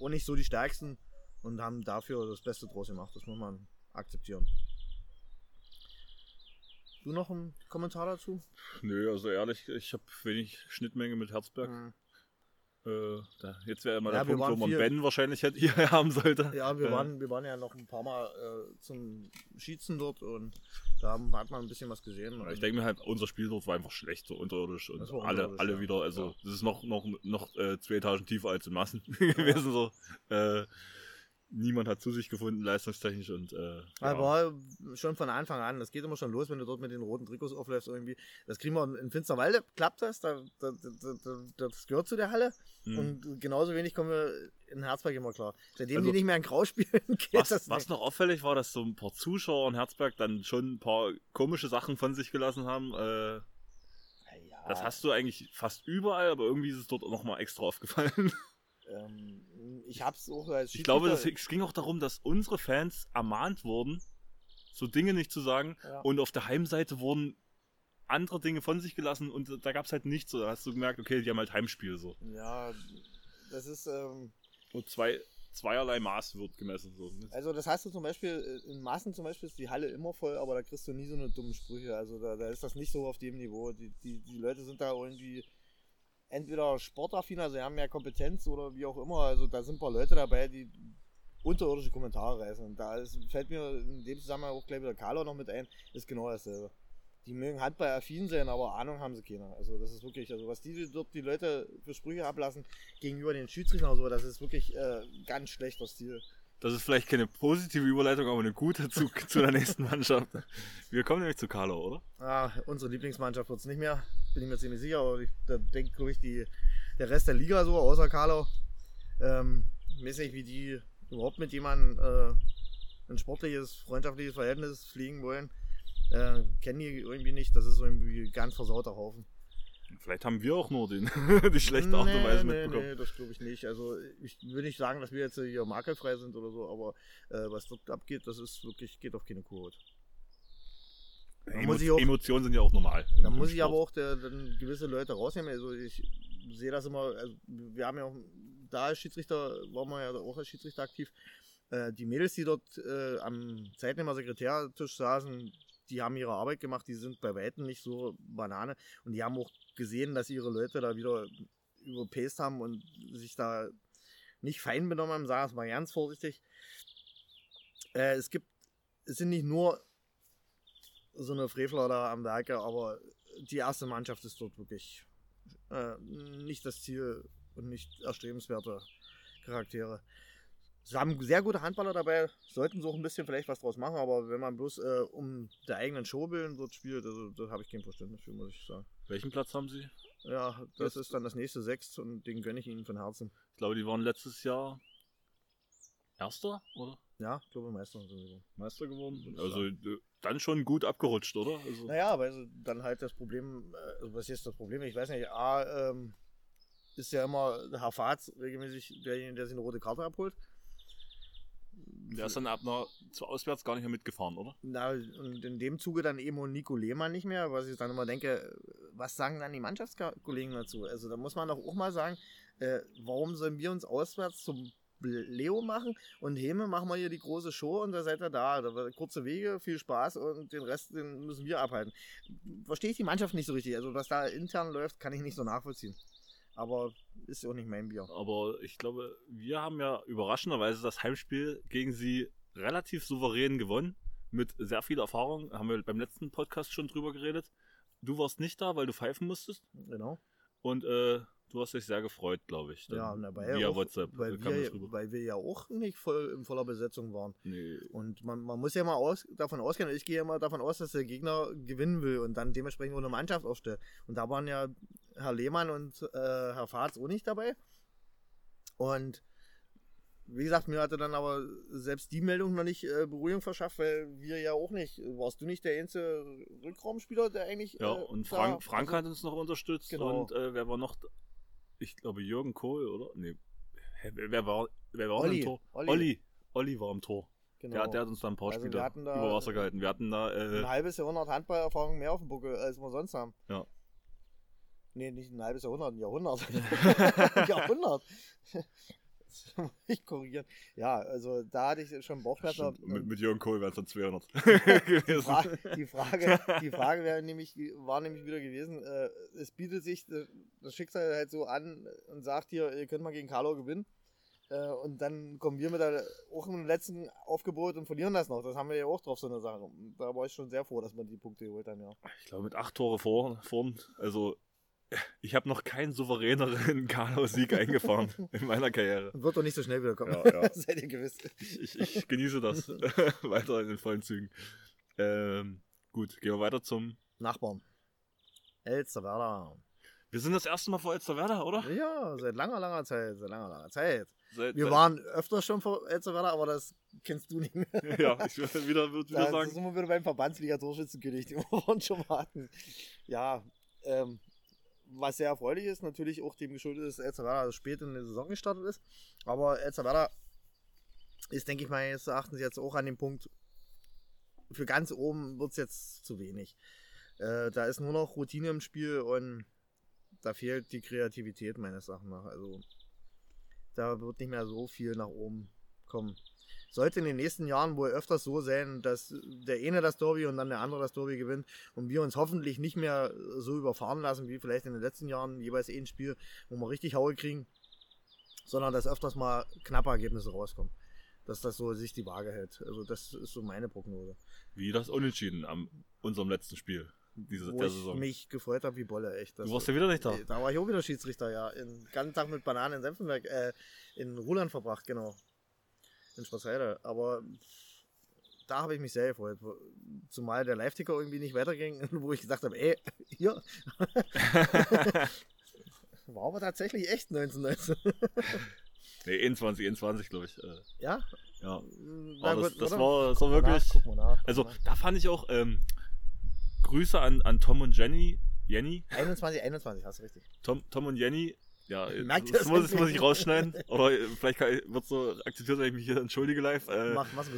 auch nicht so die stärksten, und haben dafür das Beste draus gemacht. Das muss man akzeptieren. Du noch einen Kommentar dazu? Nö, also ehrlich, ich habe wenig Schnittmenge mit Herzberg. Mhm. Äh, da, jetzt wäre mal Ja, der Punkt, wo man viel- Ben wahrscheinlich hätte hier haben sollte. Ja, wir Äh, waren, wir waren ja noch ein paar Mal äh, zum Schießen dort und da hat man ein bisschen was gesehen. Ich denke mir halt, unser Spiel dort war einfach schlecht, so unterirdisch und alle, unterirdisch, alle ja. wieder, also Ja. das ist noch, noch, noch äh, zwei Etagen tiefer als in Massen gewesen. So. Niemand hat zu sich gefunden, leistungstechnisch und äh, ja. Aber schon von Anfang an, das geht immer schon los, wenn du dort mit den roten Trikots aufläufst irgendwie. Das kriegen wir in Finsterwalde, klappt das, da, da, da, da, das gehört zu der Halle. Mhm. Und genauso wenig kommen wir in Herzberg immer klar. Seitdem Also- die nicht mehr in Grau spielen, geht Was, das was nicht. noch auffällig war, dass so ein paar Zuschauer in Herzberg dann schon ein paar komische Sachen von sich gelassen haben. Äh, Ja, das hast du eigentlich fast überall, aber irgendwie ist es dort nochmal extra aufgefallen. ähm, ich hab's auch als Ich glaube, das, es ging auch darum, dass unsere Fans ermahnt wurden, so Dinge nicht zu sagen. Ja. Und auf der Heimseite wurden andere Dinge von sich gelassen und da gab es halt nichts. So, da hast du gemerkt, okay, die haben halt Heimspiel so. Ja, das ist, ähm, Und zwei, zweierlei Maß wird gemessen. So. also das hast du zum Beispiel, äh, in Maßen zum Beispiel ist die Halle immer voll, aber da kriegst du nie so eine dummen Sprüche. Also da, da ist das nicht so auf dem Niveau. Die, die, die Leute sind da irgendwie entweder sportaffin, also sie haben mehr Kompetenz oder wie auch immer. Also da sind ein paar Leute dabei, die unterirdische Kommentare reißen. Und da ist, fällt mir in dem Zusammenhang auch gleich wieder Carlo noch mit ein, ist genau dasselbe. Die mögen handballaffin sein, aber Ahnung haben sie keine. Also das ist wirklich, also was die dort die Leute für Sprüche ablassen gegenüber den Schiedsrichtern oder so, das ist wirklich äh, ganz schlechter Stil. Das ist vielleicht keine positive Überleitung, aber eine gute zu, zu der nächsten Mannschaft. Wir kommen nämlich zu Carlo, oder? Ah, unsere Lieblingsmannschaft wird es nicht mehr, bin ich mir ziemlich sicher, aber ich, da denkt, glaube ich, die, der Rest der Liga so, außer Carlo. Ähm, ich weiß nicht, wie die überhaupt mit jemandem äh, ein sportliches, freundschaftliches Verhältnis fliegen wollen. Äh, kennen die irgendwie nicht, das ist so irgendwie ein ganz versauter Haufen. Vielleicht haben wir auch nur den, die schlechte Art und Weise nee, mitbekommen. Nee, das glaube ich nicht. Also ich will nicht sagen, dass wir jetzt hier makelfrei sind oder so, aber äh, was dort abgeht, das ist wirklich, geht auf keine. Da Emo auch- Emotionen sind ja auch normal. Da muss ich aber auch der, dann gewisse Leute rausnehmen. Also ich sehe das immer, also wir haben ja auch da als Schiedsrichter, waren wir ja auch als Schiedsrichter aktiv. Äh, die Mädels, die dort äh, am Zeitnehmer-Sekretärtisch saßen, die haben ihre Arbeit gemacht, die sind bei Weitem nicht so Banane und die haben auch gesehen, dass ihre Leute da wieder überpaced haben und sich da nicht fein benommen haben, sagen wir es mal ganz vorsichtig. Äh, es gibt, es sind nicht nur so eine Frevler da am Werke, aber die erste Mannschaft ist dort wirklich äh, nicht das Ziel und nicht erstrebenswerte Charaktere. Sie haben sehr gute Handballer dabei, sollten so auch ein bisschen vielleicht was draus machen, aber wenn man bloß äh, um der eigenen Show willen dort spielt, also, da habe ich kein Verständnis für, muss ich sagen. Welchen Platz haben sie? Ja, das Das- ist dann das nächste Sechst und den gönne ich ihnen von Herzen. Ich glaube, die waren letztes Jahr Erster oder Ja, ich glaube Meister sie. Meister geworden. Also dann schon gut abgerutscht, oder? Also, Naja, weil sie dann halt das Problem, äh, also was ist das Problem? Ich weiß nicht, A, ähm, ist ja immer Herr Fatz regelmäßig derjenige, der sich eine rote Karte abholt. Der ist dann ab einer zu auswärts gar nicht mehr mitgefahren, oder? Na, und in dem Zuge dann eben und Nico Lehmann nicht mehr, was ich dann immer denke, was sagen dann die Mannschaftskollegen dazu? Also da muss man doch auch mal sagen, äh, warum sollen wir uns auswärts zum Leo machen und Heme machen wir hier die große Show und da seid ihr da. da kurze Wege, viel Spaß und den Rest den müssen wir abhalten. Verstehe ich die Mannschaft nicht so richtig. Also was da intern läuft, kann ich nicht so nachvollziehen. Aber ist auch nicht mein Bier. Aber ich glaube, wir haben ja überraschenderweise das Heimspiel gegen sie relativ souverän gewonnen. Mit sehr viel Erfahrung. Haben wir beim letzten Podcast schon drüber geredet. Du warst nicht da, weil du pfeifen musstest. Genau. Und äh, du hast dich sehr gefreut, glaube ich. Ja, und dabei via auch, WhatsApp weil, das wir, weil wir ja auch nicht voll in voller Besetzung waren. Nee. Und man, man muss ja mal aus, davon ausgehen, ich gehe ja mal davon aus, dass der Gegner gewinnen will und dann dementsprechend auch eine Mannschaft aufstellt. Und da waren ja Herr Lehmann und äh, Herr Fahrz auch nicht dabei. Und wie gesagt, mir hatte dann aber selbst die Meldung noch nicht äh, Beruhigung verschafft, weil wir ja auch nicht, warst du nicht der einzige Rückraumspieler, der eigentlich. Ja, äh, und Frank, Frank hat uns noch unterstützt. Genau. Und äh, wer war noch? Ich glaube Jürgen Kohl, oder? Nee. Wer, war, wer war Olli, im Tor? Olli. Olli. Olli war im Tor. genau, Der, hat- der hat uns da ein paar Also Spiele über Wasser gehalten. Wir hatten da. ein Äh, halbes Jahrhundert Handballerfahrung mehr auf dem Buckel, als wir sonst haben. Ja. Nee, nicht ein halbes Jahrhundert, ein Jahrhundert. ein Jahrhundert. ich korrigieren. Ja, also da hatte ich schon Bauchschmerzen. Stimmt, mit, mit Jürgen Kohl wären es dann 200 die, gewesen. Fra die Frage, die Frage wäre nämlich, war nämlich wieder gewesen, äh, es bietet sich das Schicksal halt so an und sagt hier, ihr könnt mal gegen Carlo gewinnen. Äh, und dann kommen wir mit der, auch im letzten Aufgebot und verlieren das noch. Das haben wir ja auch drauf, so eine Sache. Da war ich schon sehr froh, dass man die Punkte geholt haben, ja. Ich glaube, mit acht Tore vor, vorn, also ich habe noch keinen souveräneren Carlo-Sieg eingefahren in meiner Karriere. Wird doch nicht so schnell wieder kommen. Ja, ja. Seid ihr gewiss. Ich, ich, genieße das weiter in den vollen Zügen. Ähm, gut, gehen wir weiter zum. Nachbarn. Elsterwerda. Wir sind das erste Mal vor Elsterwerda, oder? Ja, seit langer, langer Zeit. Seit langer, langer Zeit. Seit, Wir waren öfter schon vor Elsterwerda, aber das kennst du nicht mehr. Ja, ich würde wieder, würd wieder Da sagen. sind wir wieder beim Verbandsliga-Torschützenkönig, den wir schon hatten. Ja, ähm, was sehr erfreulich ist, natürlich auch dem geschuldet ist, dass Elsterwerda spät in der Saison gestartet ist. Aber Elsterwerda ist, denke ich mal, meines Erachtens jetzt auch an dem Punkt, für ganz oben wird es jetzt zu wenig. Äh, da ist nur noch Routine im Spiel und da fehlt die Kreativität meines Erachtens nach. Also da wird nicht mehr so viel nach oben kommen. Sollte in den nächsten Jahren wohl öfters so sein, dass der eine das Derby und dann der andere das Derby gewinnt und wir uns hoffentlich nicht mehr so überfahren lassen wie vielleicht in den letzten Jahren jeweils ein Spiel, wo wir richtig Haue kriegen, sondern dass öfters mal knappe Ergebnisse rauskommen. Dass das so sich die Waage hält. Also das ist so meine Prognose. Wie das Unentschieden am unserem letzten Spiel diese, wo ich Saison. mich gefreut habe wie Bolle, echt. Das Du warst ja wieder nicht da. Da war ich auch wieder Schiedsrichter, ja. Den ganzen Tag mit Bananen in Senftenberg, äh, in Ruland verbracht, genau. In Spaßheide. Aber da habe ich mich sehr gefreut. Zumal der Live-Ticker irgendwie nicht weiterging, wo ich gesagt habe, ey, hier. War aber tatsächlich echt 1919. nee, 21, 21, glaube ich. Äh, ja? ja. Na Aber das, gut, das war, mal wirklich. nach, nach, Also nach. da fand ich auch ähm, Grüße an, an Tom und Jenny. Jenny? 21, 21, hast du richtig. Tom, Tom und Jenny. Ja, Merkt das, das muss, das muss ich rausschneiden. Oder vielleicht wird so akzeptiert, wenn ich mich hier entschuldige live. Äh, Mach, was.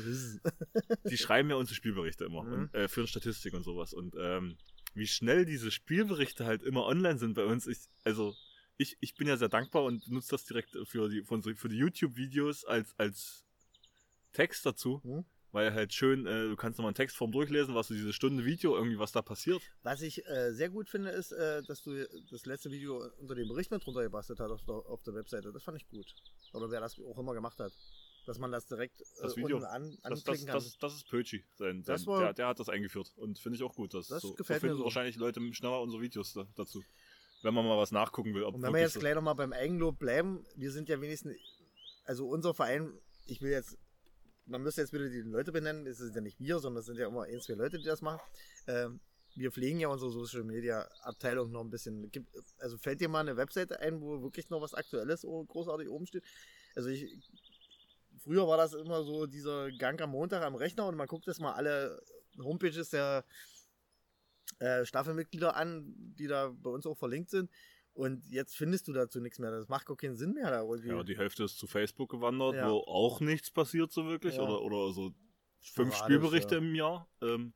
die schreiben ja unsere Spielberichte immer Mhm. und äh, führen Statistik und sowas. Und ähm, wie schnell diese Spielberichte halt immer online sind bei uns. Ich, also ich, ich bin ja sehr dankbar und nutze das direkt für die, für unsere- für die YouTube-Videos als, als Text dazu. Mhm. Weil halt schön, äh, du kannst nochmal einen Textform durchlesen, was du diese Stunde Video irgendwie, was da passiert. Was ich äh, sehr gut finde, ist, äh, dass du das letzte Video unter dem Bericht mit drunter gebastelt hast auf der, auf der Webseite. Das fand ich gut. Oder wer das auch immer gemacht hat. Dass man das direkt äh, Das Video. unten an, Das, das, anklicken kann. das, das ist Pötschi. Sein, Das sein, war- der, der hat das eingeführt und finde ich auch gut. Das, Das so, gefällt so mir finden so. wahrscheinlich Leute schneller unsere Videos da, dazu. Wenn man mal was nachgucken will. Ob Und wenn wir jetzt so- gleich nochmal beim Eigenlob bleiben, wir sind ja wenigstens, also unser Verein, ich will jetzt, man müsste jetzt wieder die Leute benennen, es sind ja nicht wir, sondern es sind ja immer ein, zwei Leute, die das machen. Ähm, wir pflegen ja unsere Social Media Abteilung noch ein bisschen. Also fällt dir mal eine Webseite ein, wo wirklich noch was Aktuelles großartig oben steht? Also ich, früher war das immer so dieser Gang am Montag am Rechner und man guckt jetzt mal alle Homepages der äh, Staffelmitglieder an, die da bei uns auch verlinkt sind. Und jetzt findest du dazu nichts mehr. Das macht gar keinen Sinn mehr. Da irgendwie. Ja, die Hälfte ist zu Facebook gewandert, Ja. wo auch nichts passiert so wirklich. Ja. Oder, oder so fünf Sporadisch, Spielberichte ja. im Jahr. Ähm,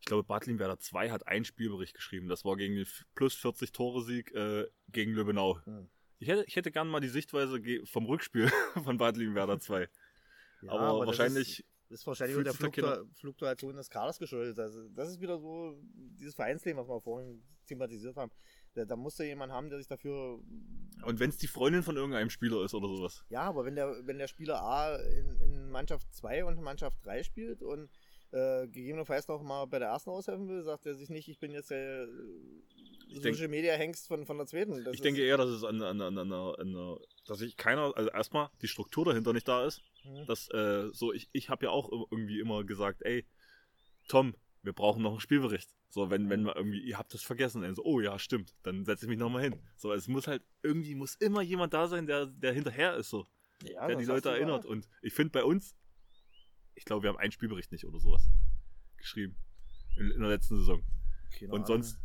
ich glaube, Bad Werder 2 hat einen Spielbericht geschrieben. Das war gegen den plus 40 Tore-Sieg äh, gegen Löbenau. Hm. Ich hätte, ich hätte gern mal die Sichtweise vom Rückspiel von Bad Werder 2. Ja, aber, das wahrscheinlich, Ist, ist wahrscheinlich der Fluktua Fluktuation des Kaders geschuldet. Also, das ist wieder so dieses Vereinsleben, was wir vorhin thematisiert haben. Da, da muss ja jemand haben, der sich dafür. und wenn es die Freundin von irgendeinem Spieler ist oder sowas. Ja, aber wenn der, wenn der Spieler A in, in Mannschaft 2 und Mannschaft 3 spielt und äh, gegebenenfalls noch mal bei der ersten aushelfen will, sagt er sich nicht, ich bin jetzt der äh, denk- Social Media Hengst von, von der zweiten. Das ich denke eher, dass es an, an, an, an, an, an dass ich keiner, also erstmal die Struktur dahinter nicht da ist. Hm. dass äh, so ich ich habe ja auch irgendwie immer gesagt, ey Tom, wir brauchen noch einen Spielbericht. So wenn wenn wir irgendwie ihr habt das vergessen, dann so oh ja stimmt, dann setze ich mich noch mal hin. So es muss halt irgendwie muss immer jemand da sein, der der hinterher ist so, ja, der die Leute du erinnert. Und ich finde bei uns, ich glaube wir haben einen Spielbericht nicht oder sowas geschrieben in, in der letzten Saison. Keine Und Ahnung. sonst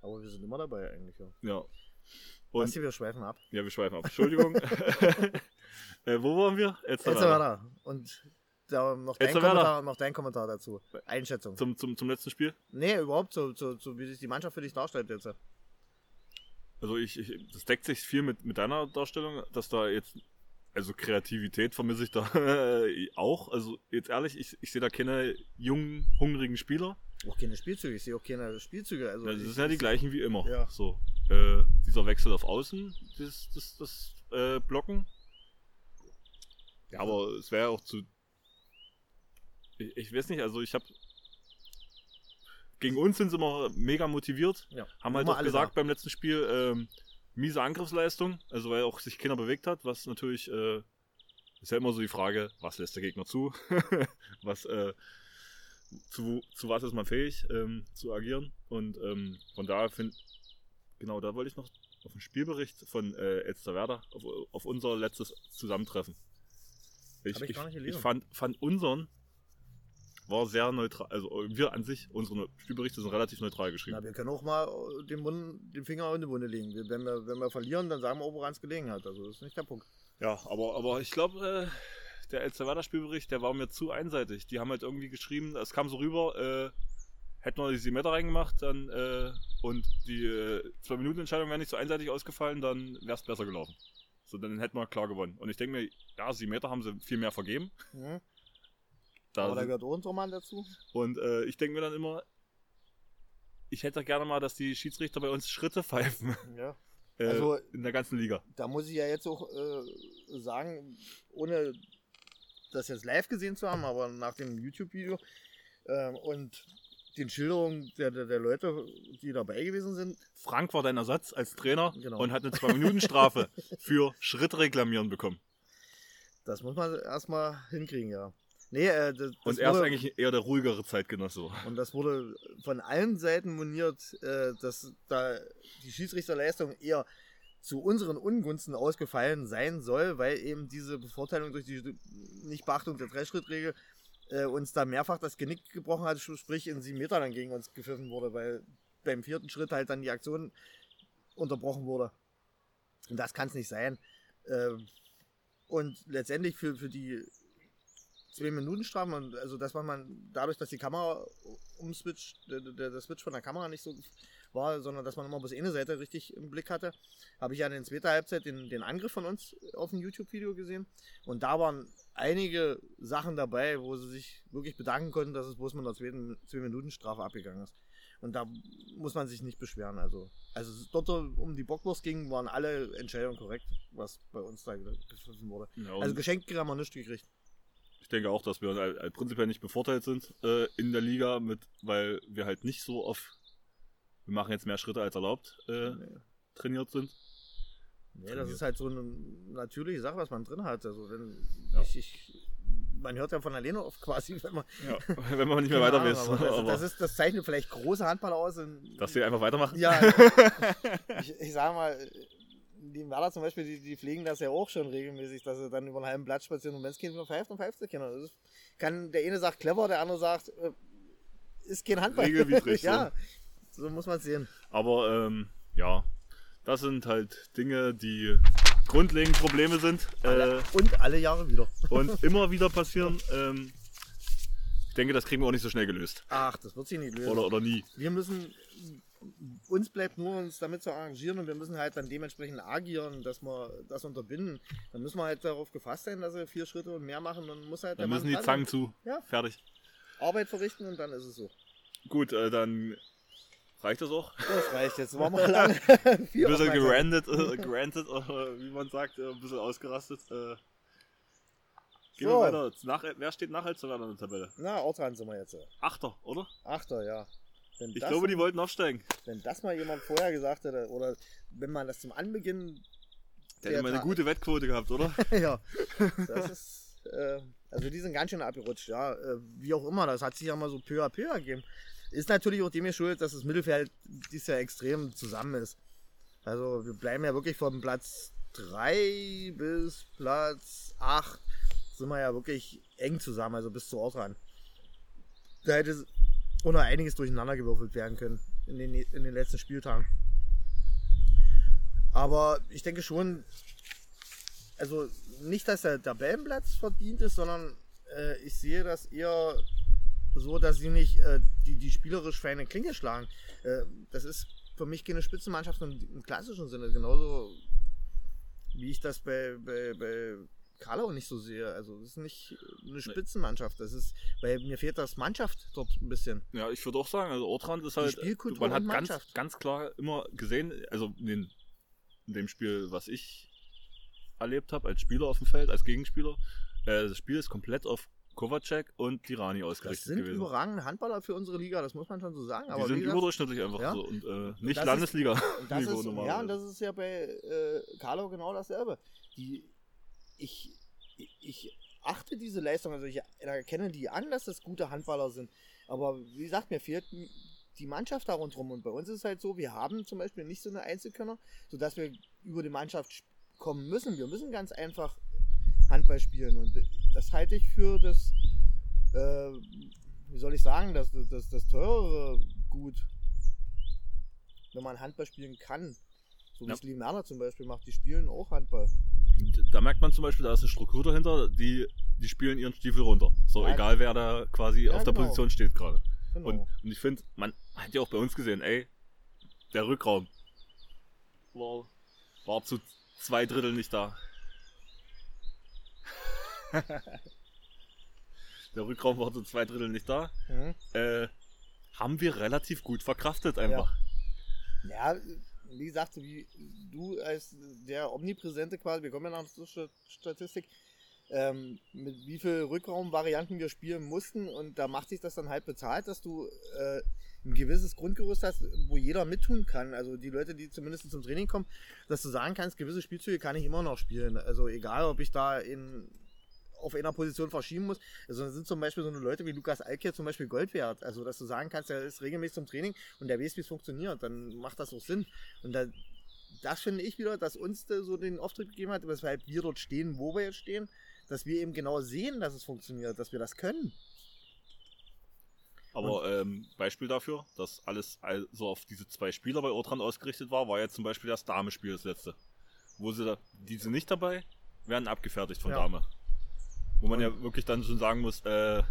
Aber wir sind immer dabei eigentlich, ja. ja Und und wir schweifen ab. ja wir schweifen ab. Entschuldigung. äh, wo waren wir? Jetzt Jetzt weiter. Und da noch dein. Kommentar, noch dein Kommentar dazu. Einschätzung. zum, zum, zum letzten Spiel. nee, überhaupt so, so, so, wie sich die Mannschaft für dich darstellt jetzt. Also ich, ich das deckt sich viel mit, mit deiner Darstellung, dass da jetzt also Kreativität vermisse ich da auch. Also jetzt ehrlich, ich, ich sehe da keine jungen, hungrigen Spieler. Auch keine Spielzüge, ich sehe auch keine Spielzüge. Also das ich- sind ja die gleichen wie immer. Ja. So, äh, dieser Wechsel auf Außen, das, das, das äh, Blocken. Ja, aber es wäre auch zu. Ich, ich weiß nicht, also ich habe. Gegen uns sind sie immer mega motiviert. Ja. Haben halt auch gesagt da. beim letzten Spiel, ähm, miese Angriffsleistung, also weil auch sich keiner bewegt hat, was natürlich äh, ist ja immer so die Frage, was lässt der Gegner zu? was äh, zu, zu was ist man fähig ähm, zu agieren? Und ähm, von daher finde genau, da wollte ich noch auf den Spielbericht von äh, Elsterwerda, auf, auf unser letztes Zusammentreffen. Ich, Hab ich gar nicht ich, gelesen. fand, fand unseren war sehr neutral, also wir an sich, unsere Spielberichte sind relativ neutral geschrieben. Na, wir können auch mal äh, den, Wund, den Finger in die Wunde legen. Wir, wenn, wir, wenn wir verlieren, dann sagen wir auch, woran es gelegen hat. Also das ist nicht der Punkt. Ja, aber, aber ich glaube, äh, der Elsterwerda Spielbericht, der war mir zu einseitig. Die haben halt irgendwie geschrieben, es kam so rüber, äh, hätten wir die 7 Meter reingemacht, dann äh, und die äh, 2-Minuten-Entscheidung wäre nicht so einseitig ausgefallen, dann wäre es besser gelaufen. So, dann hätten wir klar gewonnen. Und ich denke mir, ja, 7 Meter haben sie viel mehr vergeben. Mhm. Da Aber da gehört Tormann dazu. und äh, ich denke mir dann immer, ich hätte gerne mal, dass die Schiedsrichter bei uns Schritte pfeifen. Ja. Äh, Also- in der ganzen Liga. Da muss ich ja jetzt auch äh, sagen, ohne das jetzt live gesehen zu haben, aber nach dem YouTube-Video ähm, und den Schilderungen der, der, der Leute, die dabei gewesen sind, Frank war dein Ersatz als Trainer Genau. und hat eine 2-Minuten-Strafe für Schrittreklamieren bekommen. das muss man erstmal hinkriegen, ja. Nee, äh, das, das Und er ist wurde- eigentlich eher der ruhigere Zeitgenosse. Und das wurde von allen Seiten moniert, äh, dass da die Schiedsrichterleistung eher zu unseren Ungunsten ausgefallen sein soll, weil eben diese Bevorteilung durch die Nichtbeachtung der Dreischrittregel äh, uns da mehrfach das Genick gebrochen hat, sprich in sieben Meter dann gegen uns gepfiffen wurde, weil beim vierten Schritt halt dann die Aktion unterbrochen wurde. Und das kann es nicht sein. Ähm, und letztendlich für, für die zwei Minuten Strafen und also das war man dadurch, dass die Kamera umswitcht, der, der, der Switch von der Kamera nicht so war, sondern dass man immer bis eine Seite richtig im Blick hatte, habe ich ja in der zweiten Halbzeit den, den Angriff von uns auf dem YouTube-Video gesehen und da waren einige Sachen dabei, wo sie sich wirklich bedanken konnten, dass es bloß mit einer zweiten zwei Minuten Strafe abgegangen ist. Und da muss man sich nicht beschweren. Also, also dort um die Bockwurst ging, waren alle Entscheidungen korrekt, was bei uns da gepfiffen wurde. Ja, Also geschenkt haben wir nichts gekriegt. Ich denke auch, dass wir äh, äh, prinzipiell nicht bevorteilt sind äh, in der Liga, mit, weil wir halt nicht so oft, wir machen jetzt mehr Schritte als erlaubt, äh, Nee. trainiert sind. Nee, das trainiert. ist halt so eine natürliche Sache, was man drin hat. Also wenn Ja. ich, ich, man hört ja von alleine auf quasi, wenn man Ja, wenn man nicht mehr weiter weiß. Das, das, ist, das zeichnet vielleicht große Handballer aus. Und, dass sie einfach weitermachen? ja, ich, ich sage mal, die Werder zum Beispiel, die, die pflegen das ja auch schon regelmäßig, dass sie dann über einen halben Platz spazieren und wenn es kein nur pfeift, dann pfeift es keiner. Das ist, kann, der eine sagt clever, der andere sagt, äh, ist kein Handball. Regelwidrig, ja, so muss man es sehen. Aber ähm, ja, das sind halt Dinge, die grundlegend Probleme sind äh, Und alle Jahre wieder. und immer wieder passieren. Ähm, ich denke, das kriegen wir auch nicht so schnell gelöst. Ach, das wird sich nicht lösen. Oder, oder nie. wir müssen, uns bleibt nur, uns damit zu arrangieren und wir müssen halt dann dementsprechend agieren, dass wir das unterbinden. Dann müssen wir halt darauf gefasst sein, dass wir vier Schritte und mehr machen. Dann muss halt Dann müssen die Zangen zu. Ja. Fertig. Arbeit verrichten und dann ist es so. Gut, äh, dann reicht das auch. Das reicht jetzt. Waren wir lange. Ein bisschen gerandet, äh, granted, äh, wie man sagt, äh, ein bisschen ausgerastet. Äh. Gehen So. wir weiter. Nach, wer steht nach Elsterwerda in der Tabelle? Na, Ortran sind wir jetzt. Achter, oder? Achter, ja. Wenn Ich glaube, die wollten aufsteigen. wenn das mal jemand vorher gesagt hätte, oder wenn man das zum Anbeginn, Der Der hat immer eine gute Wettquote gehabt, oder? ja, das ist, äh, also die sind ganz schön abgerutscht, ja. Äh, wie auch immer, das hat sich ja mal so peu à peu ergeben. Ist natürlich auch dem geschuldet, dass das Mittelfeld dieses Jahr extrem zusammen ist. Also wir bleiben ja wirklich vom Platz 3 bis Platz 8 sind wir ja wirklich eng zusammen, also bis zu Ortran. Da hätte auch noch einiges durcheinander gewürfelt werden können in den, in den letzten Spieltagen. Aber ich denke schon, also nicht, dass der Tabellenplatz verdient ist, sondern äh, ich sehe das eher so, dass sie nicht äh, die, die spielerisch feine Klinge schlagen. Äh, das ist für mich keine Spitzenmannschaft im, im klassischen Sinne, genauso wie ich das bei, bei, bei Karlau nicht so sehe. Also das ist nicht eine Spitzenmannschaft. Das ist, weil mir fehlt das Mannschaft dort ein bisschen. Ja, ich würde auch sagen, also Ortrand ist halt, Spielkultur man hat ganz, Mannschaft. ganz klar immer gesehen, also in, den, in dem Spiel, was ich erlebt habe, als Spieler auf dem Feld, als Gegenspieler, äh, das Spiel ist komplett auf Kovacek und Tirani Das ausgerichtet sind gewesen. überragende Handballer für unsere Liga, das muss man schon so sagen. Die Aber wie sind überdurchschnittlich einfach ja. so und äh, nicht das ist- Landesliga. Und das ist, ja, und das ist ja bei äh, Carlo genau dasselbe. Die, ich, ich achte diese Leistung, also ich erkenne die an, dass das gute Handballer sind. Aber wie gesagt, mir fehlt die Mannschaft da rundherum. Und bei uns ist es halt so, wir haben zum Beispiel nicht so eine Einzelkönner, sodass wir über die Mannschaft kommen müssen. Wir müssen ganz einfach Handball spielen. Und das halte ich für das, äh, wie soll ich sagen, das, das, das teurere Gut, wenn man Handball spielen kann. So wie Ja. es Lee Merner zum Beispiel macht, die spielen auch Handball. Da merkt man zum Beispiel, da ist eine Struktur dahinter, die, die spielen ihren Stiefel runter. So, Ja. egal wer da quasi Ja, auf der genau. Position steht gerade. Genau. Und, und ich finde, man hat ja auch bei uns gesehen, ey, der Rückraum war, war zu zwei Drittel nicht da. der Rückraum war zu zwei Drittel nicht da. Mhm. Äh, haben wir relativ gut verkraftet einfach. Ja, wie gesagt, so wie du als der Omnipräsente quasi, wir kommen ja zur Sta- Statistik, ähm, mit wie viel Rückraumvarianten wir spielen mussten und da macht sich das dann halt bezahlt, dass du äh, ein gewisses Grundgerüst hast, wo jeder mittun kann. Also die Leute, die zumindest zum Training kommen, dass du sagen kannst, gewisse Spielzüge kann ich immer noch spielen. Also egal, ob ich da in auf einer Position verschieben muss. Also da sind zum Beispiel so eine Leute wie Lukas Alke zum Beispiel Gold wert. Also dass du sagen kannst, er ist regelmäßig zum Training und der weiß, wie es funktioniert, dann macht das auch Sinn. Und da, das finde ich wieder, dass uns da so den Auftritt gegeben hat, weshalb wir dort stehen, wo wir jetzt stehen, dass wir eben genau sehen, dass es funktioniert, dass wir das können. Aber ähm, Beispiel dafür, dass alles also auf diese zwei Spieler bei Ortran ausgerichtet war, war jetzt zum Beispiel das Dame-Spiel, das letzte. Wo sie da, die sind nicht dabei, werden abgefertigt von Ja. Dame. Wo man ja wirklich dann schon sagen muss, äh,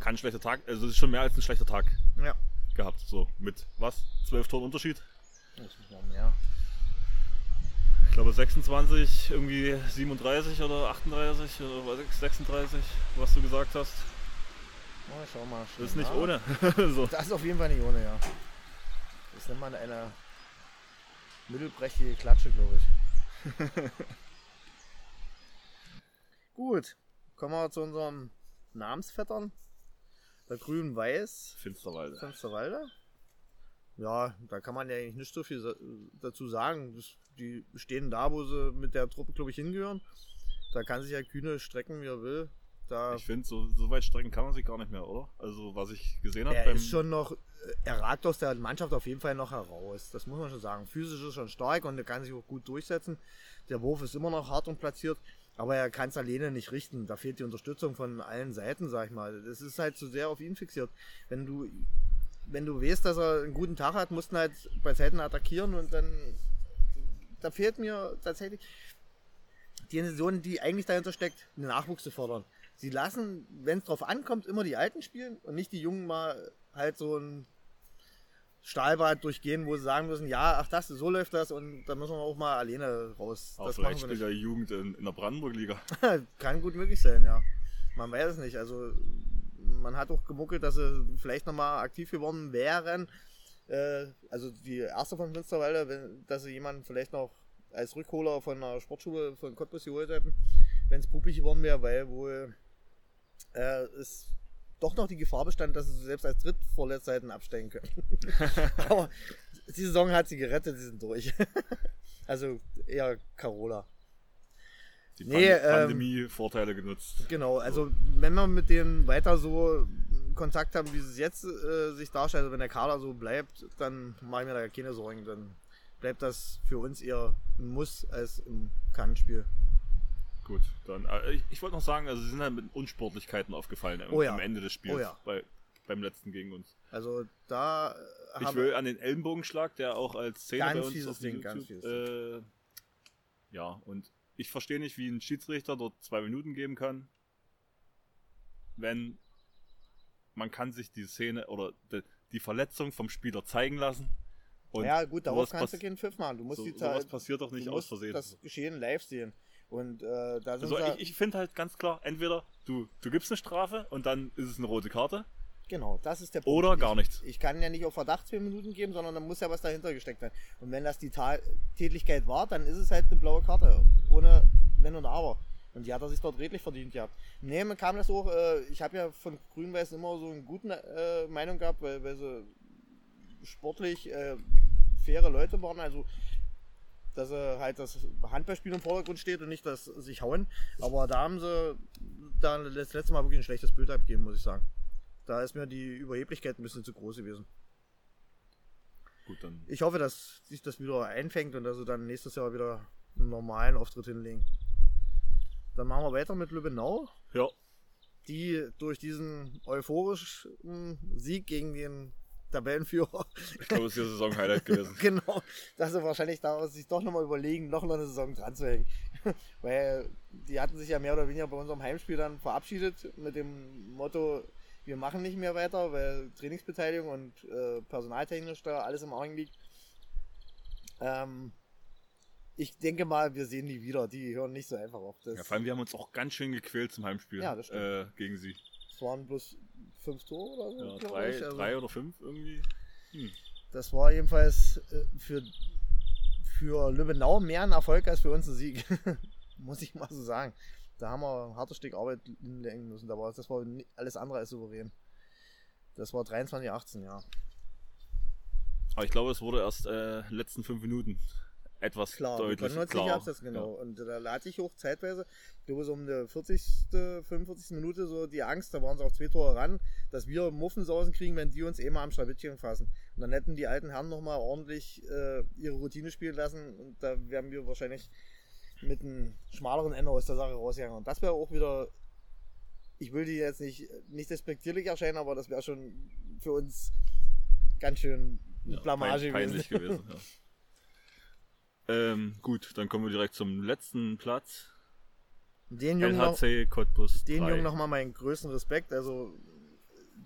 kann ein schlechter Tag, also es ist schon mehr als ein schlechter Tag Ja. gehabt. So, mit was? Zwölf Toren Unterschied? Das ist noch mehr. Ich glaube 26, irgendwie 37 oder 38 oder was, 36, was du gesagt hast. Oh, schau mal. Das ist nicht Ja. ohne. so. Das ist auf jeden Fall nicht ohne, ja. Das nennt man eine mittelprächtige Klatsche, glaube ich. Gut, kommen wir zu unserem Namensvettern. Der Grün-Weiß Finsterwalde. Fensterwalde. Ja, da kann man ja eigentlich nicht so viel dazu sagen. Die stehen da, wo sie mit der Truppe, glaube ich, hingehören. Da kann sich ja Kühne strecken, wie er will. Da Ich finde, so, so weit strecken kann man sich gar nicht mehr, oder? Also, was ich gesehen habe Er beim. ist schon noch, er ragt aus der Mannschaft auf jeden Fall noch heraus. Das muss man schon sagen. Physisch ist schon stark und er kann sich auch gut durchsetzen. Der Wurf ist immer noch hart und platziert, aber er kann es alleine nicht richten. Da fehlt die Unterstützung von allen Seiten, sag ich mal. Das ist halt zu sehr auf ihn fixiert. Wenn du, wenn du weißt, dass er einen guten Tag hat, musst du halt bei Zeiten attackieren und dann, da fehlt mir tatsächlich die Intention, die eigentlich dahinter steckt, den Nachwuchs zu fördern. Sie lassen, wenn es drauf ankommt, immer die Alten spielen und nicht die Jungen mal halt so ein Stahlbad durchgehen, wo sie sagen müssen, ja, ach das, so läuft das und da müssen wir auch mal alleine raus. Aber das vielleicht spielt ja Jugend in, in der Brandenburg-Liga. Kann gut möglich sein, ja. Man weiß es nicht. Also man hat auch gemuckelt, dass sie vielleicht nochmal aktiv geworden wären. Äh, also die erste von Münsterwalde, wenn, dass sie jemanden vielleicht noch als Rückholer von einer Sportschule von Cottbus geholt hätten, wenn es puppig geworden wäre, weil wohl äh, es doch noch die Gefahr bestand, dass sie selbst als Drittvorletzter hätten absteigen können. Aber die Saison hat sie gerettet, sie sind durch. also eher Carola. Die Nee, ähm, Pandemie-Vorteile genutzt. Genau, also wenn wir mit denen weiter so Kontakt haben, wie es jetzt äh, sich darstellt, also wenn der Kader so bleibt, dann mache ich mir da keine Sorgen. Dann bleibt das für uns eher ein Muss als ein Kann-Spiel. Gut, dann. Äh, ich, ich wollte noch sagen, also sie sind halt mit Unsportlichkeiten aufgefallen am, Oh ja. am Ende des Spiels Oh ja. bei, beim letzten gegen uns. Also da Ich will an den Ellenbogenschlag, der auch als Szene Ganz bei uns auf Ding, ganz YouTube, fieses äh, Ja, und ich verstehe nicht, wie ein Schiedsrichter dort zwei Minuten geben kann, wenn man kann sich die Szene oder die, die Verletzung vom Spieler zeigen lassen. Und ja gut, darauf kannst du keinen Pfiff machen. Du musst so, die Zeit, passiert doch nicht du aus musst Versehen. das Geschehen live sehen. Und äh, da sind Also ich, ich finde halt ganz klar, entweder du, du gibst eine Strafe und dann ist es eine rote Karte genau, das ist der Punkt. oder ich, gar nichts. Ich kann ja nicht auf Verdacht zwei Minuten geben, sondern da muss ja was dahinter gesteckt sein. Und wenn das die Ta Tätigkeit war, dann ist es halt eine blaue Karte. Ohne Wenn und Aber. Und die hat er sich dort redlich verdient gehabt. Nee, mir kam das auch, äh, ich habe ja von Grün-Weiß immer so eine gute äh, Meinung gehabt, weil, weil sie sportlich äh, faire Leute waren. Also dass äh, halt das Handballspiel im Vordergrund steht und nicht das sich hauen. Aber da haben sie da das letzte Mal wirklich ein schlechtes Bild abgegeben, muss ich sagen. Da ist mir die Überheblichkeit ein bisschen zu groß gewesen. Gut, dann. Ich hoffe, dass sich das wieder einfängt und dass sie dann nächstes Jahr wieder einen normalen Auftritt hinlegen. Dann machen wir weiter mit Lübbenau, Ja, die durch diesen euphorischen Sieg gegen den Tabellenführer, ich glaube, es ist ihr Saison-Highlight gewesen. genau, dass sie wahrscheinlich da sich doch nochmal überlegen, noch eine Saison dran zu hängen. Weil die hatten sich ja mehr oder weniger bei unserem Heimspiel dann verabschiedet mit dem Motto, wir machen nicht mehr weiter, weil Trainingsbeteiligung und äh, personaltechnisch da alles im Argen liegt. Ähm, ich denke mal, wir sehen die wieder. Die hören nicht so einfach auf. Das, Ja, vor allem, wir haben uns auch ganz schön gequält zum Heimspiel Ja, das stimmt. äh, gegen sie. das waren bloß fünf Tore oder so. Ja, drei, ich. Also, drei oder fünf irgendwie. Das war jedenfalls äh, für, für Lübbenau mehr ein Erfolg als für uns ein Sieg. Muss ich mal so sagen. Da haben wir ein hartes Stück Arbeit hinlegen müssen. Da war, das war alles andere als souverän. Das war 23, 18, ja. Aber ich glaube, es wurde erst äh, letzten fünf Minuten etwas Klar, wir deutlich uns klar. absetzen, genau. Und da lade ich hoch zeitweise, ich glaube so um die 40., 45. Minute so die Angst, da waren sie auch zwei Tore ran, dass wir Muffensausen kriegen, wenn die uns eh mal am Schlawittchen fassen. Und dann hätten die alten Herren nochmal ordentlich äh, ihre Routine spielen lassen und da wären wir wahrscheinlich mit einem schmaleren Ende aus der Sache rausgegangen. Und das wäre auch wieder, ich will die jetzt nicht, nicht despektierlich erscheinen, aber das wäre schon für uns ganz schön Ja, Blamage pein, peinlich gewesen. Ja. Ähm, gut, dann kommen wir direkt zum letzten Platz. Den Jungen noch, LHC Cottbus den 3. Jungen nochmal meinen größten Respekt. Also,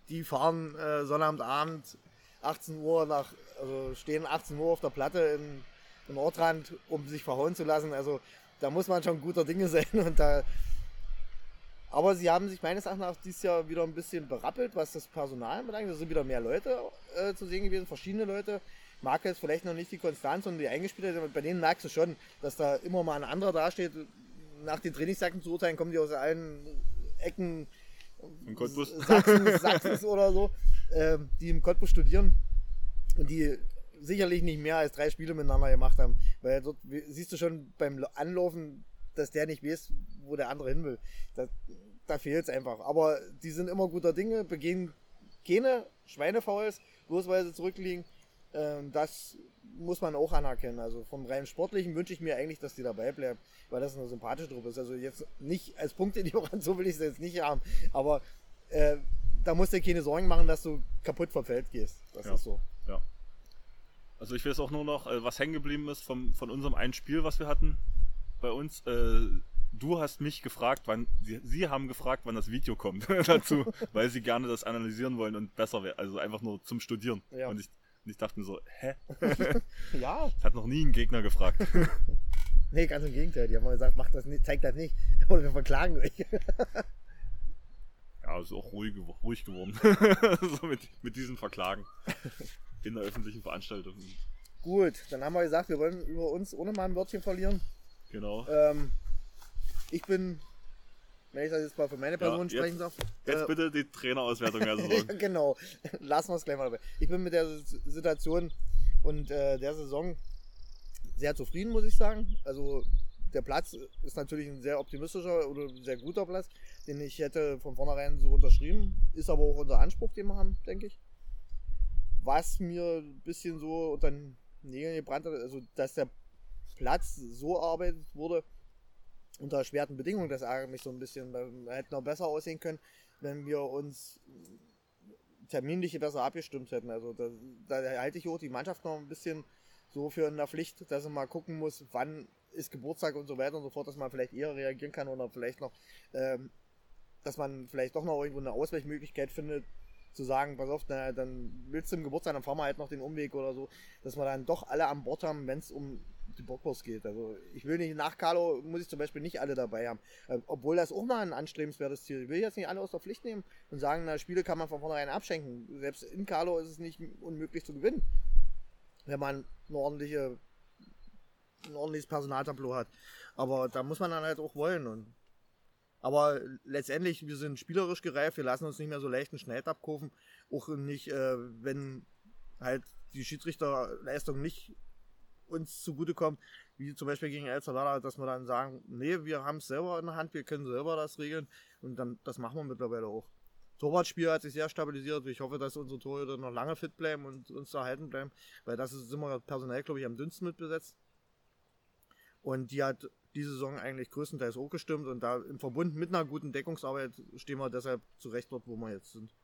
die fahren äh, Sonnabendabend 18 Uhr nach, also stehen 18 Uhr auf der Platte in, in Ortrand, um sich verhauen zu lassen. Also, da muss man schon guter Dinge sein. Und da, aber sie haben sich meines Erachtens dieses Jahr wieder ein bisschen berappelt, was das Personal anbelangt. Es sind wieder mehr Leute äh, zu sehen gewesen, verschiedene Leute. Mag jetzt vielleicht noch nicht die Konstanz und die Eingespieltheit, aber bei denen merkst du schon, dass da immer mal ein anderer dasteht. Nach den Trainingssacken zu urteilen, kommen die aus allen Ecken. Sachsen, Sachsens oder so, ähm, die im Cottbus studieren und die sicherlich nicht mehr als drei Spiele miteinander gemacht haben. Weil dort siehst du schon beim Anlaufen, dass der nicht weiß, wo der andere hin will. Da, da fehlt es einfach. Aber die sind immer guter Dinge, begehen keine Schweinefouls, bloß weil sie zurückliegen. Ähm, das muss man auch anerkennen. Also vom rein Sportlichen wünsche ich mir eigentlich, dass die dabei bleiben, weil das eine sympathische Truppe ist. Also jetzt nicht als Punktelieferant, so will ich es jetzt nicht haben. Aber äh, da musst du dir keine Sorgen machen, dass du kaputt vom Feld gehst. Das Ja. ist so. Ja. Also ich weiß auch nur noch, äh, was hängen geblieben ist vom, von unserem einen Spiel, was wir hatten bei uns. Äh, du hast mich gefragt, wann, sie, sie haben gefragt, wann das Video kommt dazu, weil sie gerne das analysieren wollen und besser wäre. Also einfach nur zum Studieren. Ja. Und, ich, und ich dachte mir so, hä? Ja, Das hat noch nie ein Gegner gefragt. nee, ganz im Gegenteil. Die haben mal gesagt, macht das nicht, zeigt das nicht. Oder wir verklagen euch. Ja, ist auch ruhig, ruhig geworden. so mit, mit diesen Verklagen. In der öffentlichen Veranstaltung. Gut, dann haben wir gesagt, wir wollen über uns ohne mal ein Wörtchen verlieren. Genau. Ähm, ich bin, wenn ich das jetzt mal für meine Person jetzt- sprechen darf. Jetzt äh, bitte die Trainerauswertung der ja, genau. Lassen wir es gleich mal dabei. Ich bin mit der Situation und äh, der Saison sehr zufrieden, muss ich sagen. Also der Platz ist natürlich ein sehr optimistischer oder sehr guter Platz, den ich hätte von vornherein so unterschrieben. Ist aber auch unser Anspruch, den wir haben, denke ich. Was mir ein bisschen so unter den Nägeln gebrannt hat, also dass der Platz so erarbeitet wurde, unter erschwerten Bedingungen, das ärgert mich so ein bisschen. Wir hätten noch besser aussehen können, wenn wir uns terminlich besser abgestimmt hätten. Also da, da halte ich auch die Mannschaft noch ein bisschen so für in der Pflicht, dass sie mal gucken muss, wann ist Geburtstag und so weiter und so fort, dass man vielleicht eher reagieren kann oder vielleicht noch, ähm, dass man vielleicht doch noch irgendwo eine Ausweichmöglichkeit findet, zu sagen, pass auf, na, dann willst du im Geburtstag, dann fahren wir halt noch den Umweg oder so, dass wir dann doch alle an Bord haben, wenn es um die Bockwurst geht. Also ich will nicht, nach Carlo muss ich zum Beispiel nicht alle dabei haben. Ähm, obwohl das auch mal ein anstrebenswertes Ziel ist. Ich will jetzt nicht alle aus der Pflicht nehmen und sagen, na, Spiele kann man von vornherein abschenken. Selbst in Carlo ist es nicht unmöglich zu gewinnen. Wenn man eine ordentliche, ein ordentliches Personaltableau hat. Aber da muss man dann halt auch wollen. Und aber letztendlich, wir sind spielerisch gereift, wir lassen uns nicht mehr so leicht einen Schneid abkaufen. Auch nicht, äh, wenn halt die Schiedsrichterleistung nicht uns zugutekommt, wie zum Beispiel gegen El Salvador, dass wir dann sagen, nee, wir haben es selber in der Hand, wir können selber das regeln und dann das machen wir mittlerweile auch. Torwartspiel hat sich sehr stabilisiert. Ich hoffe, dass unsere Torhüter noch lange fit bleiben und uns erhalten bleiben, weil das ist immer personell, glaube ich, am dünnsten mitbesetzt. Und die hat diese Saison eigentlich größtenteils auch gestimmt und da im Verbund mit einer guten Deckungsarbeit stehen wir deshalb zurecht dort, wo wir jetzt sind.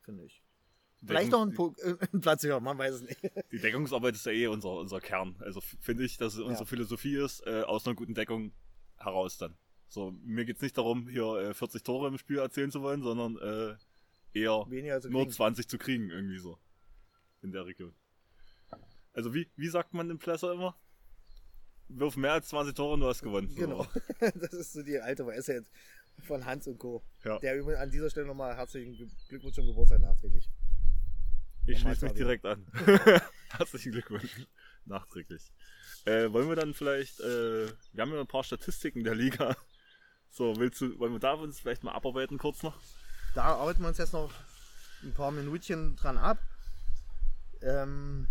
Finde ich. Vielleicht noch ein, äh, ein Platz höher, man weiß es nicht. Die Deckungsarbeit ist ja eh unser, unser Kern. Also finde ich, dass es unsere ja. Philosophie ist, äh, aus einer guten Deckung heraus dann. So, mir geht es nicht darum, hier äh, 40 Tore im Spiel erzielen zu wollen, sondern äh, eher nur 20 zu kriegen, irgendwie so. In der Region. Also wie, wie sagt man im Plesser immer? Wirf mehr als 20 Tore und du hast gewonnen. Genau. das ist so die alte Weisheit von Hans und Co. Ja. Der übrigens an dieser Stelle nochmal herzlichen Glückwunsch zum Geburtstag nachträglich. Ich schließe mich direkt an. Herzlichen Glückwunsch. Nachträglich. Äh, wollen wir dann vielleicht, äh, wir haben ja ein paar Statistiken der Liga. So, willst du, wollen wir da uns vielleicht mal abarbeiten kurz noch? Da arbeiten wir uns jetzt noch ein paar Minütchen dran ab. Ähm,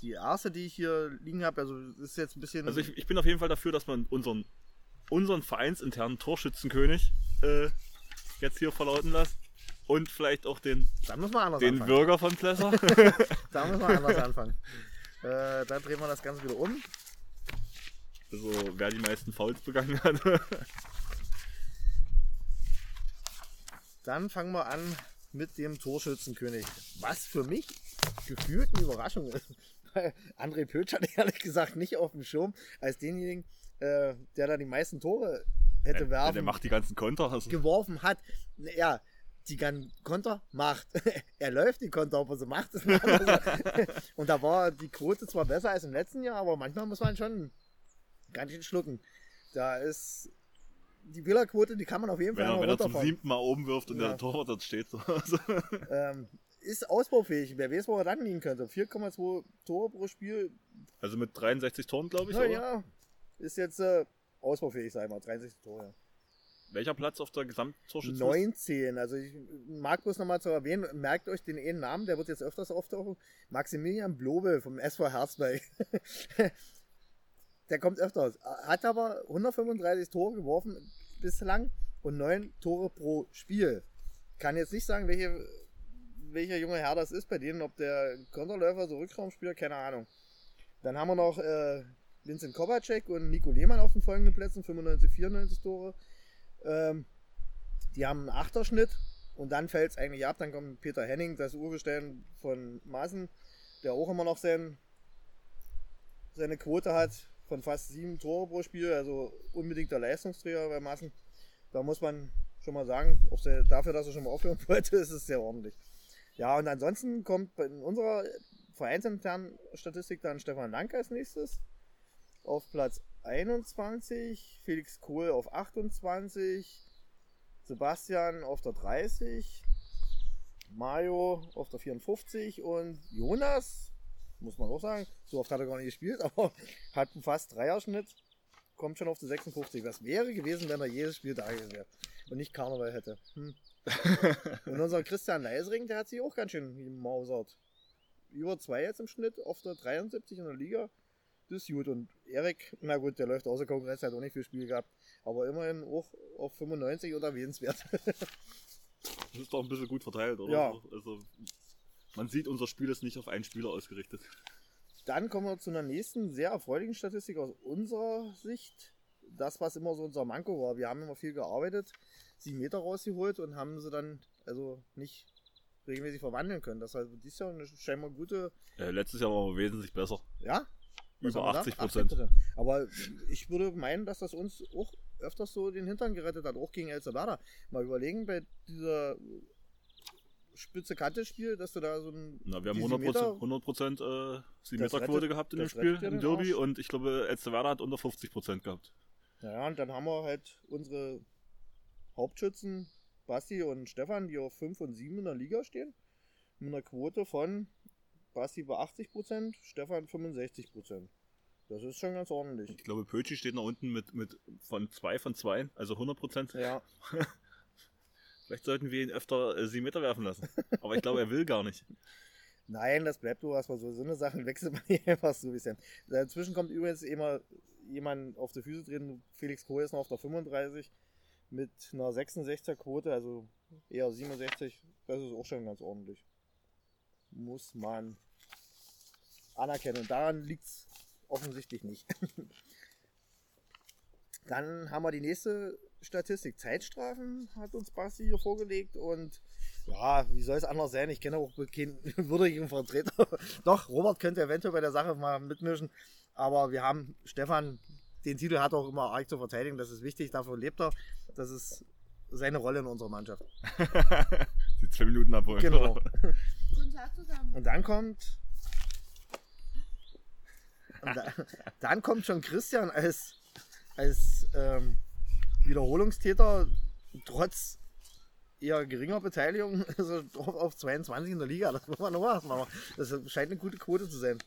die erste, die ich hier liegen habe, also ist jetzt ein bisschen. Also ich, ich bin auf jeden Fall dafür, dass man unseren, unseren vereinsinternen Torschützenkönig äh, jetzt hier verlauten lässt und vielleicht auch den, Dann muss man anders den anfangen. Bürger von Plesser. da muss man anders anfangen. Äh, dann drehen wir das Ganze wieder um. Also wer die meisten Fouls begangen hat. dann fangen wir an mit dem Torschützenkönig. Was für mich gefühlt eine Überraschung ist. Weil André Pötsch hat ehrlich gesagt nicht auf dem Schirm als denjenigen, äh, der da die meisten Tore hätte werfen. Der macht die ganzen Konter. Also. Geworfen hat. Ja, die Konter macht. er läuft die Konter, ob er sie macht, ist Und da war die Quote zwar besser als im letzten Jahr, aber manchmal muss man schon ganz schön schlucken. Da ist die Wählerquote, die kann man auf jeden wenn Fall er, Wenn er zum siebten Mal oben wirft und ja. der Torwart dort steht. So. ähm, ist ausbaufähig. Wer weiß, wo er dann liegen könnte. 4,2 Tore pro Spiel. Also mit 63 Toren, glaube ich. Ja, ja. Ist jetzt äh, ausbaufähig, sag ich mal. 63 Tore. Welcher Platz auf der Gesamttorschütze? 19. Also ich mag bloß nochmal zu erwähnen, merkt euch den einen Namen, der wird jetzt öfters auftauchen. Maximilian Blobe vom SV Herzberg. der kommt öfters. Hat aber 135 Tore geworfen bislang und 9 Tore pro Spiel. Kann jetzt nicht sagen, welche, welcher junge Herr das ist bei denen, ob der Konterläufer, so Rückraumspieler, keine Ahnung. Dann haben wir noch äh, Vincent Kovacek und Nico Lehmann auf den folgenden Plätzen, 95, 94 Tore. Ähm, die haben einen Achterschnitt und dann fällt es eigentlich ab. Dann kommt Peter Henning, das Urgestein von Maßen, der auch immer noch sein, seine Quote hat von fast sieben Tore pro Spiel, also unbedingter Leistungsträger bei Maßen. Da muss man schon mal sagen, sehr, dafür, dass er schon mal aufhören wollte, ist es sehr ordentlich. Ja, und ansonsten kommt in unserer vereinsinternen Statistik dann Stefan Lank als nächstes auf Platz 21, Felix Kohl auf 28, Sebastian auf der 30, Mario auf der 54 und Jonas, muss man auch sagen, so oft hat er gar nicht gespielt, aber hat einen fast Dreierschnitt, kommt schon auf die 56. Was wäre gewesen, wenn er jedes Spiel da gewesen wäre und nicht Karneval hätte. Hm. und unser Christian Leisring, der hat sich auch ganz schön gemausert. Über zwei jetzt im Schnitt auf der 73 in der Liga das ist gut. Und Erik, na gut, der läuft außer Konkurrenz, hat auch nicht viel Spiel gehabt. Aber immerhin auch auf 95 oder erwähnenswert. das ist doch ein bisschen gut verteilt, oder? Ja. Also, man sieht, unser Spiel ist nicht auf einen Spieler ausgerichtet. Dann kommen wir zu einer nächsten sehr erfreulichen Statistik aus unserer Sicht. Das, was immer so unser Manko war. Wir haben immer viel gearbeitet, sieben Meter rausgeholt und haben sie dann also nicht regelmäßig verwandeln können. Das heißt, dieses Jahr eine scheinbar gute. Äh, letztes Jahr war wesentlich besser. Ja, über 80 Prozent. Aber ich würde meinen, dass das uns auch öfters so den Hintern gerettet hat, auch gegen El Salvador. Mal überlegen, bei dieser Spitze-Kante-Spiel, dass du da so ein. Na, wir haben die 100%, Meter- 100 äh, Das 7-Meter-Quote rettet- gehabt in dem Spiel, im Derby. Und ich glaube, Elsterwerda hat unter 50% gehabt. Ja, und dann haben wir halt unsere Hauptschützen, Basti und Stefan, die auf 5 und 7 in der Liga stehen. Mit einer Quote von Basti bei 80%, Stefan 65%. Das ist schon ganz ordentlich. Ich glaube, Pötschi steht nach unten mit, mit von 2 von 2, also 100%. Ja, Vielleicht sollten wir ihn öfter äh, 7 Meter werfen lassen. Aber ich glaube, er will gar nicht. nein, das bleibt so was. So, so eine Sachen wechselt man nicht einfach so es ist. Dazwischen kommt übrigens immer jemand auf die Füße treten. Felix Kohl ist noch auf der 35 mit einer 66er Quote, also eher 67. Das ist auch schon ganz ordentlich. Muss man anerkennen. Und daran liegt es offensichtlich nicht. Dann haben wir die nächste Statistik. Zeitstrafen hat uns Basti hier vorgelegt und ja, wie soll es anders sein? Ich kenne auch keinen würdigen Vertreter. Doch, Robert könnte eventuell bei der Sache mal mitmischen. Aber wir haben Stefan, den Titel hat er auch immer arg zu verteidigen. Das ist wichtig, dafür lebt er. Das ist seine Rolle in unserer Mannschaft. Die 2 Minuten abholen. Genau. Guten Tag zusammen. Und dann kommt. Und da, dann kommt schon Christian als, als ähm, Wiederholungstäter, trotz eher geringer Beteiligung, also auf 22 in der Liga. Das muss man noch machen. Das scheint eine gute Quote zu sein.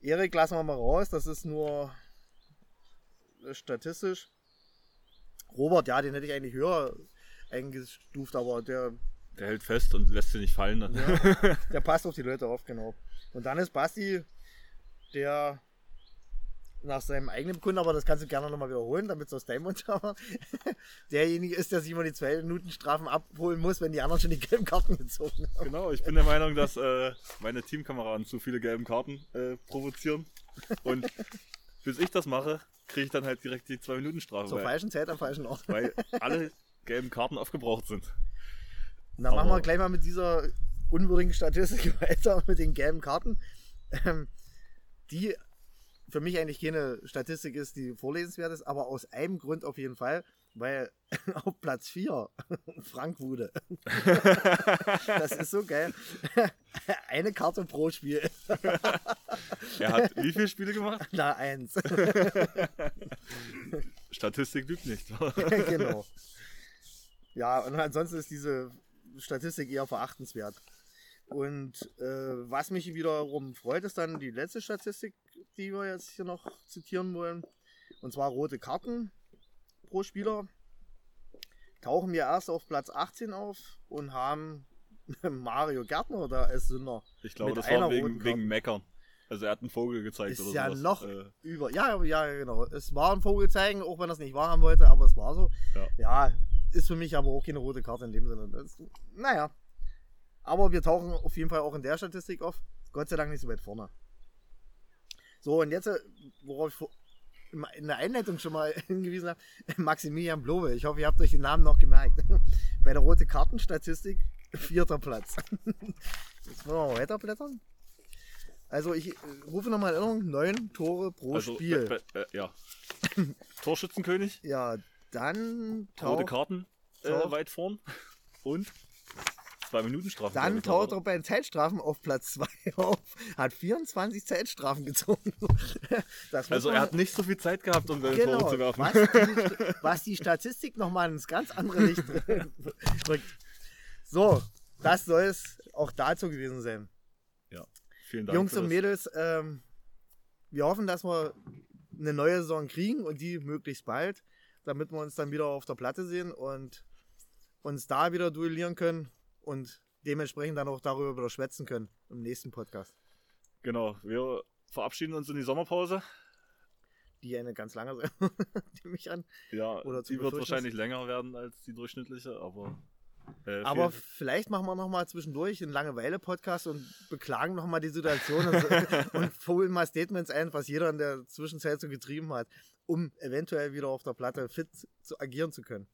Erik lassen wir mal raus, das ist nur statistisch. Robert, ja, den hätte ich eigentlich höher eingestuft, aber der Der hält fest und lässt sie nicht fallen. Ja, der passt auf die Leute auf, genau. Und dann ist Basti, der nach seinem eigenen Kunden, aber das kannst du gerne nochmal wiederholen, damit es aus deinem Mund haben. Derjenige ist, der sich immer die zwei Minuten Strafen abholen muss, wenn die anderen schon die gelben Karten gezogen haben. Genau, ich bin der Meinung, dass äh, meine Teamkameraden zu viele gelben Karten äh, provozieren. Und bis ich das mache, kriege ich dann halt direkt die 2 Minuten Strafe. Zur falschen Zeit am falschen Ort. weil alle gelben Karten aufgebraucht sind. Und dann machen wir Aber- gleich mal mit dieser unwürdigen Statistik weiter mit den gelben Karten. Ähm, die für mich eigentlich keine Statistik ist, die vorlesenswert ist, aber aus einem Grund auf jeden Fall, weil auf Platz 4 Frank Wude. das ist so geil. Eine Karte pro Spiel. Er hat wie viele Spiele gemacht? Na, eins. Statistik lügt nicht. genau. Ja, und ansonsten ist diese Statistik eher verachtenswert. Und äh, was mich wiederum freut, ist dann die letzte Statistik, die wir jetzt hier noch zitieren wollen. Und zwar rote Karten pro Spieler. Tauchen wir erst auf Platz 18 auf und haben Mario Gärtner da als Sünder. Ich glaube, das war wegen, wegen Meckern. Also er hat einen Vogel gezeigt Ist oder ja sowas. noch Äh, über. Ja, ja, genau. Es war ein Vogel zeigen, auch wenn er es nicht wahrhaben wollte, aber es war so. Ja. ja, ist für mich aber auch keine rote Karte in dem Sinne. Das, naja. Aber wir tauchen auf jeden Fall auch in der Statistik auf. Gott sei Dank nicht so weit vorne. So, und jetzt, äh, worauf ich in der Einleitung schon mal hingewiesen habe, Maximilian Blowe. Ich hoffe, ihr habt euch den Namen noch gemerkt. Bei der rote Kartenstatistik vierter Platz. Jetzt wollen wir mal weiterblättern. Also ich äh, rufe nochmal Erinnerung, neun Tore pro also, Spiel. äh, äh, ja. Torschützenkönig, Ja, dann rote Karten äh, weit vorn und zwei Minuten Strafe. dann taucht er bei den Zeitstrafen auf Platz 2 auf, hat 24 Zeitstrafen gezogen. Also er hat nicht so viel Zeit gehabt, um seine genau, Tore zu werfen. was die, was die Statistik nochmal ins ganz andere Licht rückt. So, das soll es auch dazu gewesen sein. Vielen Dank. Jungs und. Mädels, ähm, wir hoffen, dass wir eine neue Saison kriegen und die möglichst bald, damit wir uns dann wieder auf der Platte sehen und uns da wieder duellieren können und dementsprechend dann auch darüber wieder schwätzen können im nächsten Podcast, Genau, wir verabschieden uns in die Sommerpause. die eine ganz lange sein, mich an. Ja, Oder die wird wahrscheinlich länger werden als die durchschnittliche, aber. Äh, Aber vielleicht machen wir noch mal zwischendurch einen Langeweile-Podcast und beklagen noch mal die Situation und, und holen mal Statements ein, was jeder in der Zwischenzeit so getrieben hat, um eventuell wieder auf der Platte fit zu agieren zu können.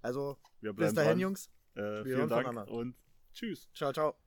Also bis dahin, dran. Jungs. Äh, vielen Dank und tschüss. Ciao, ciao.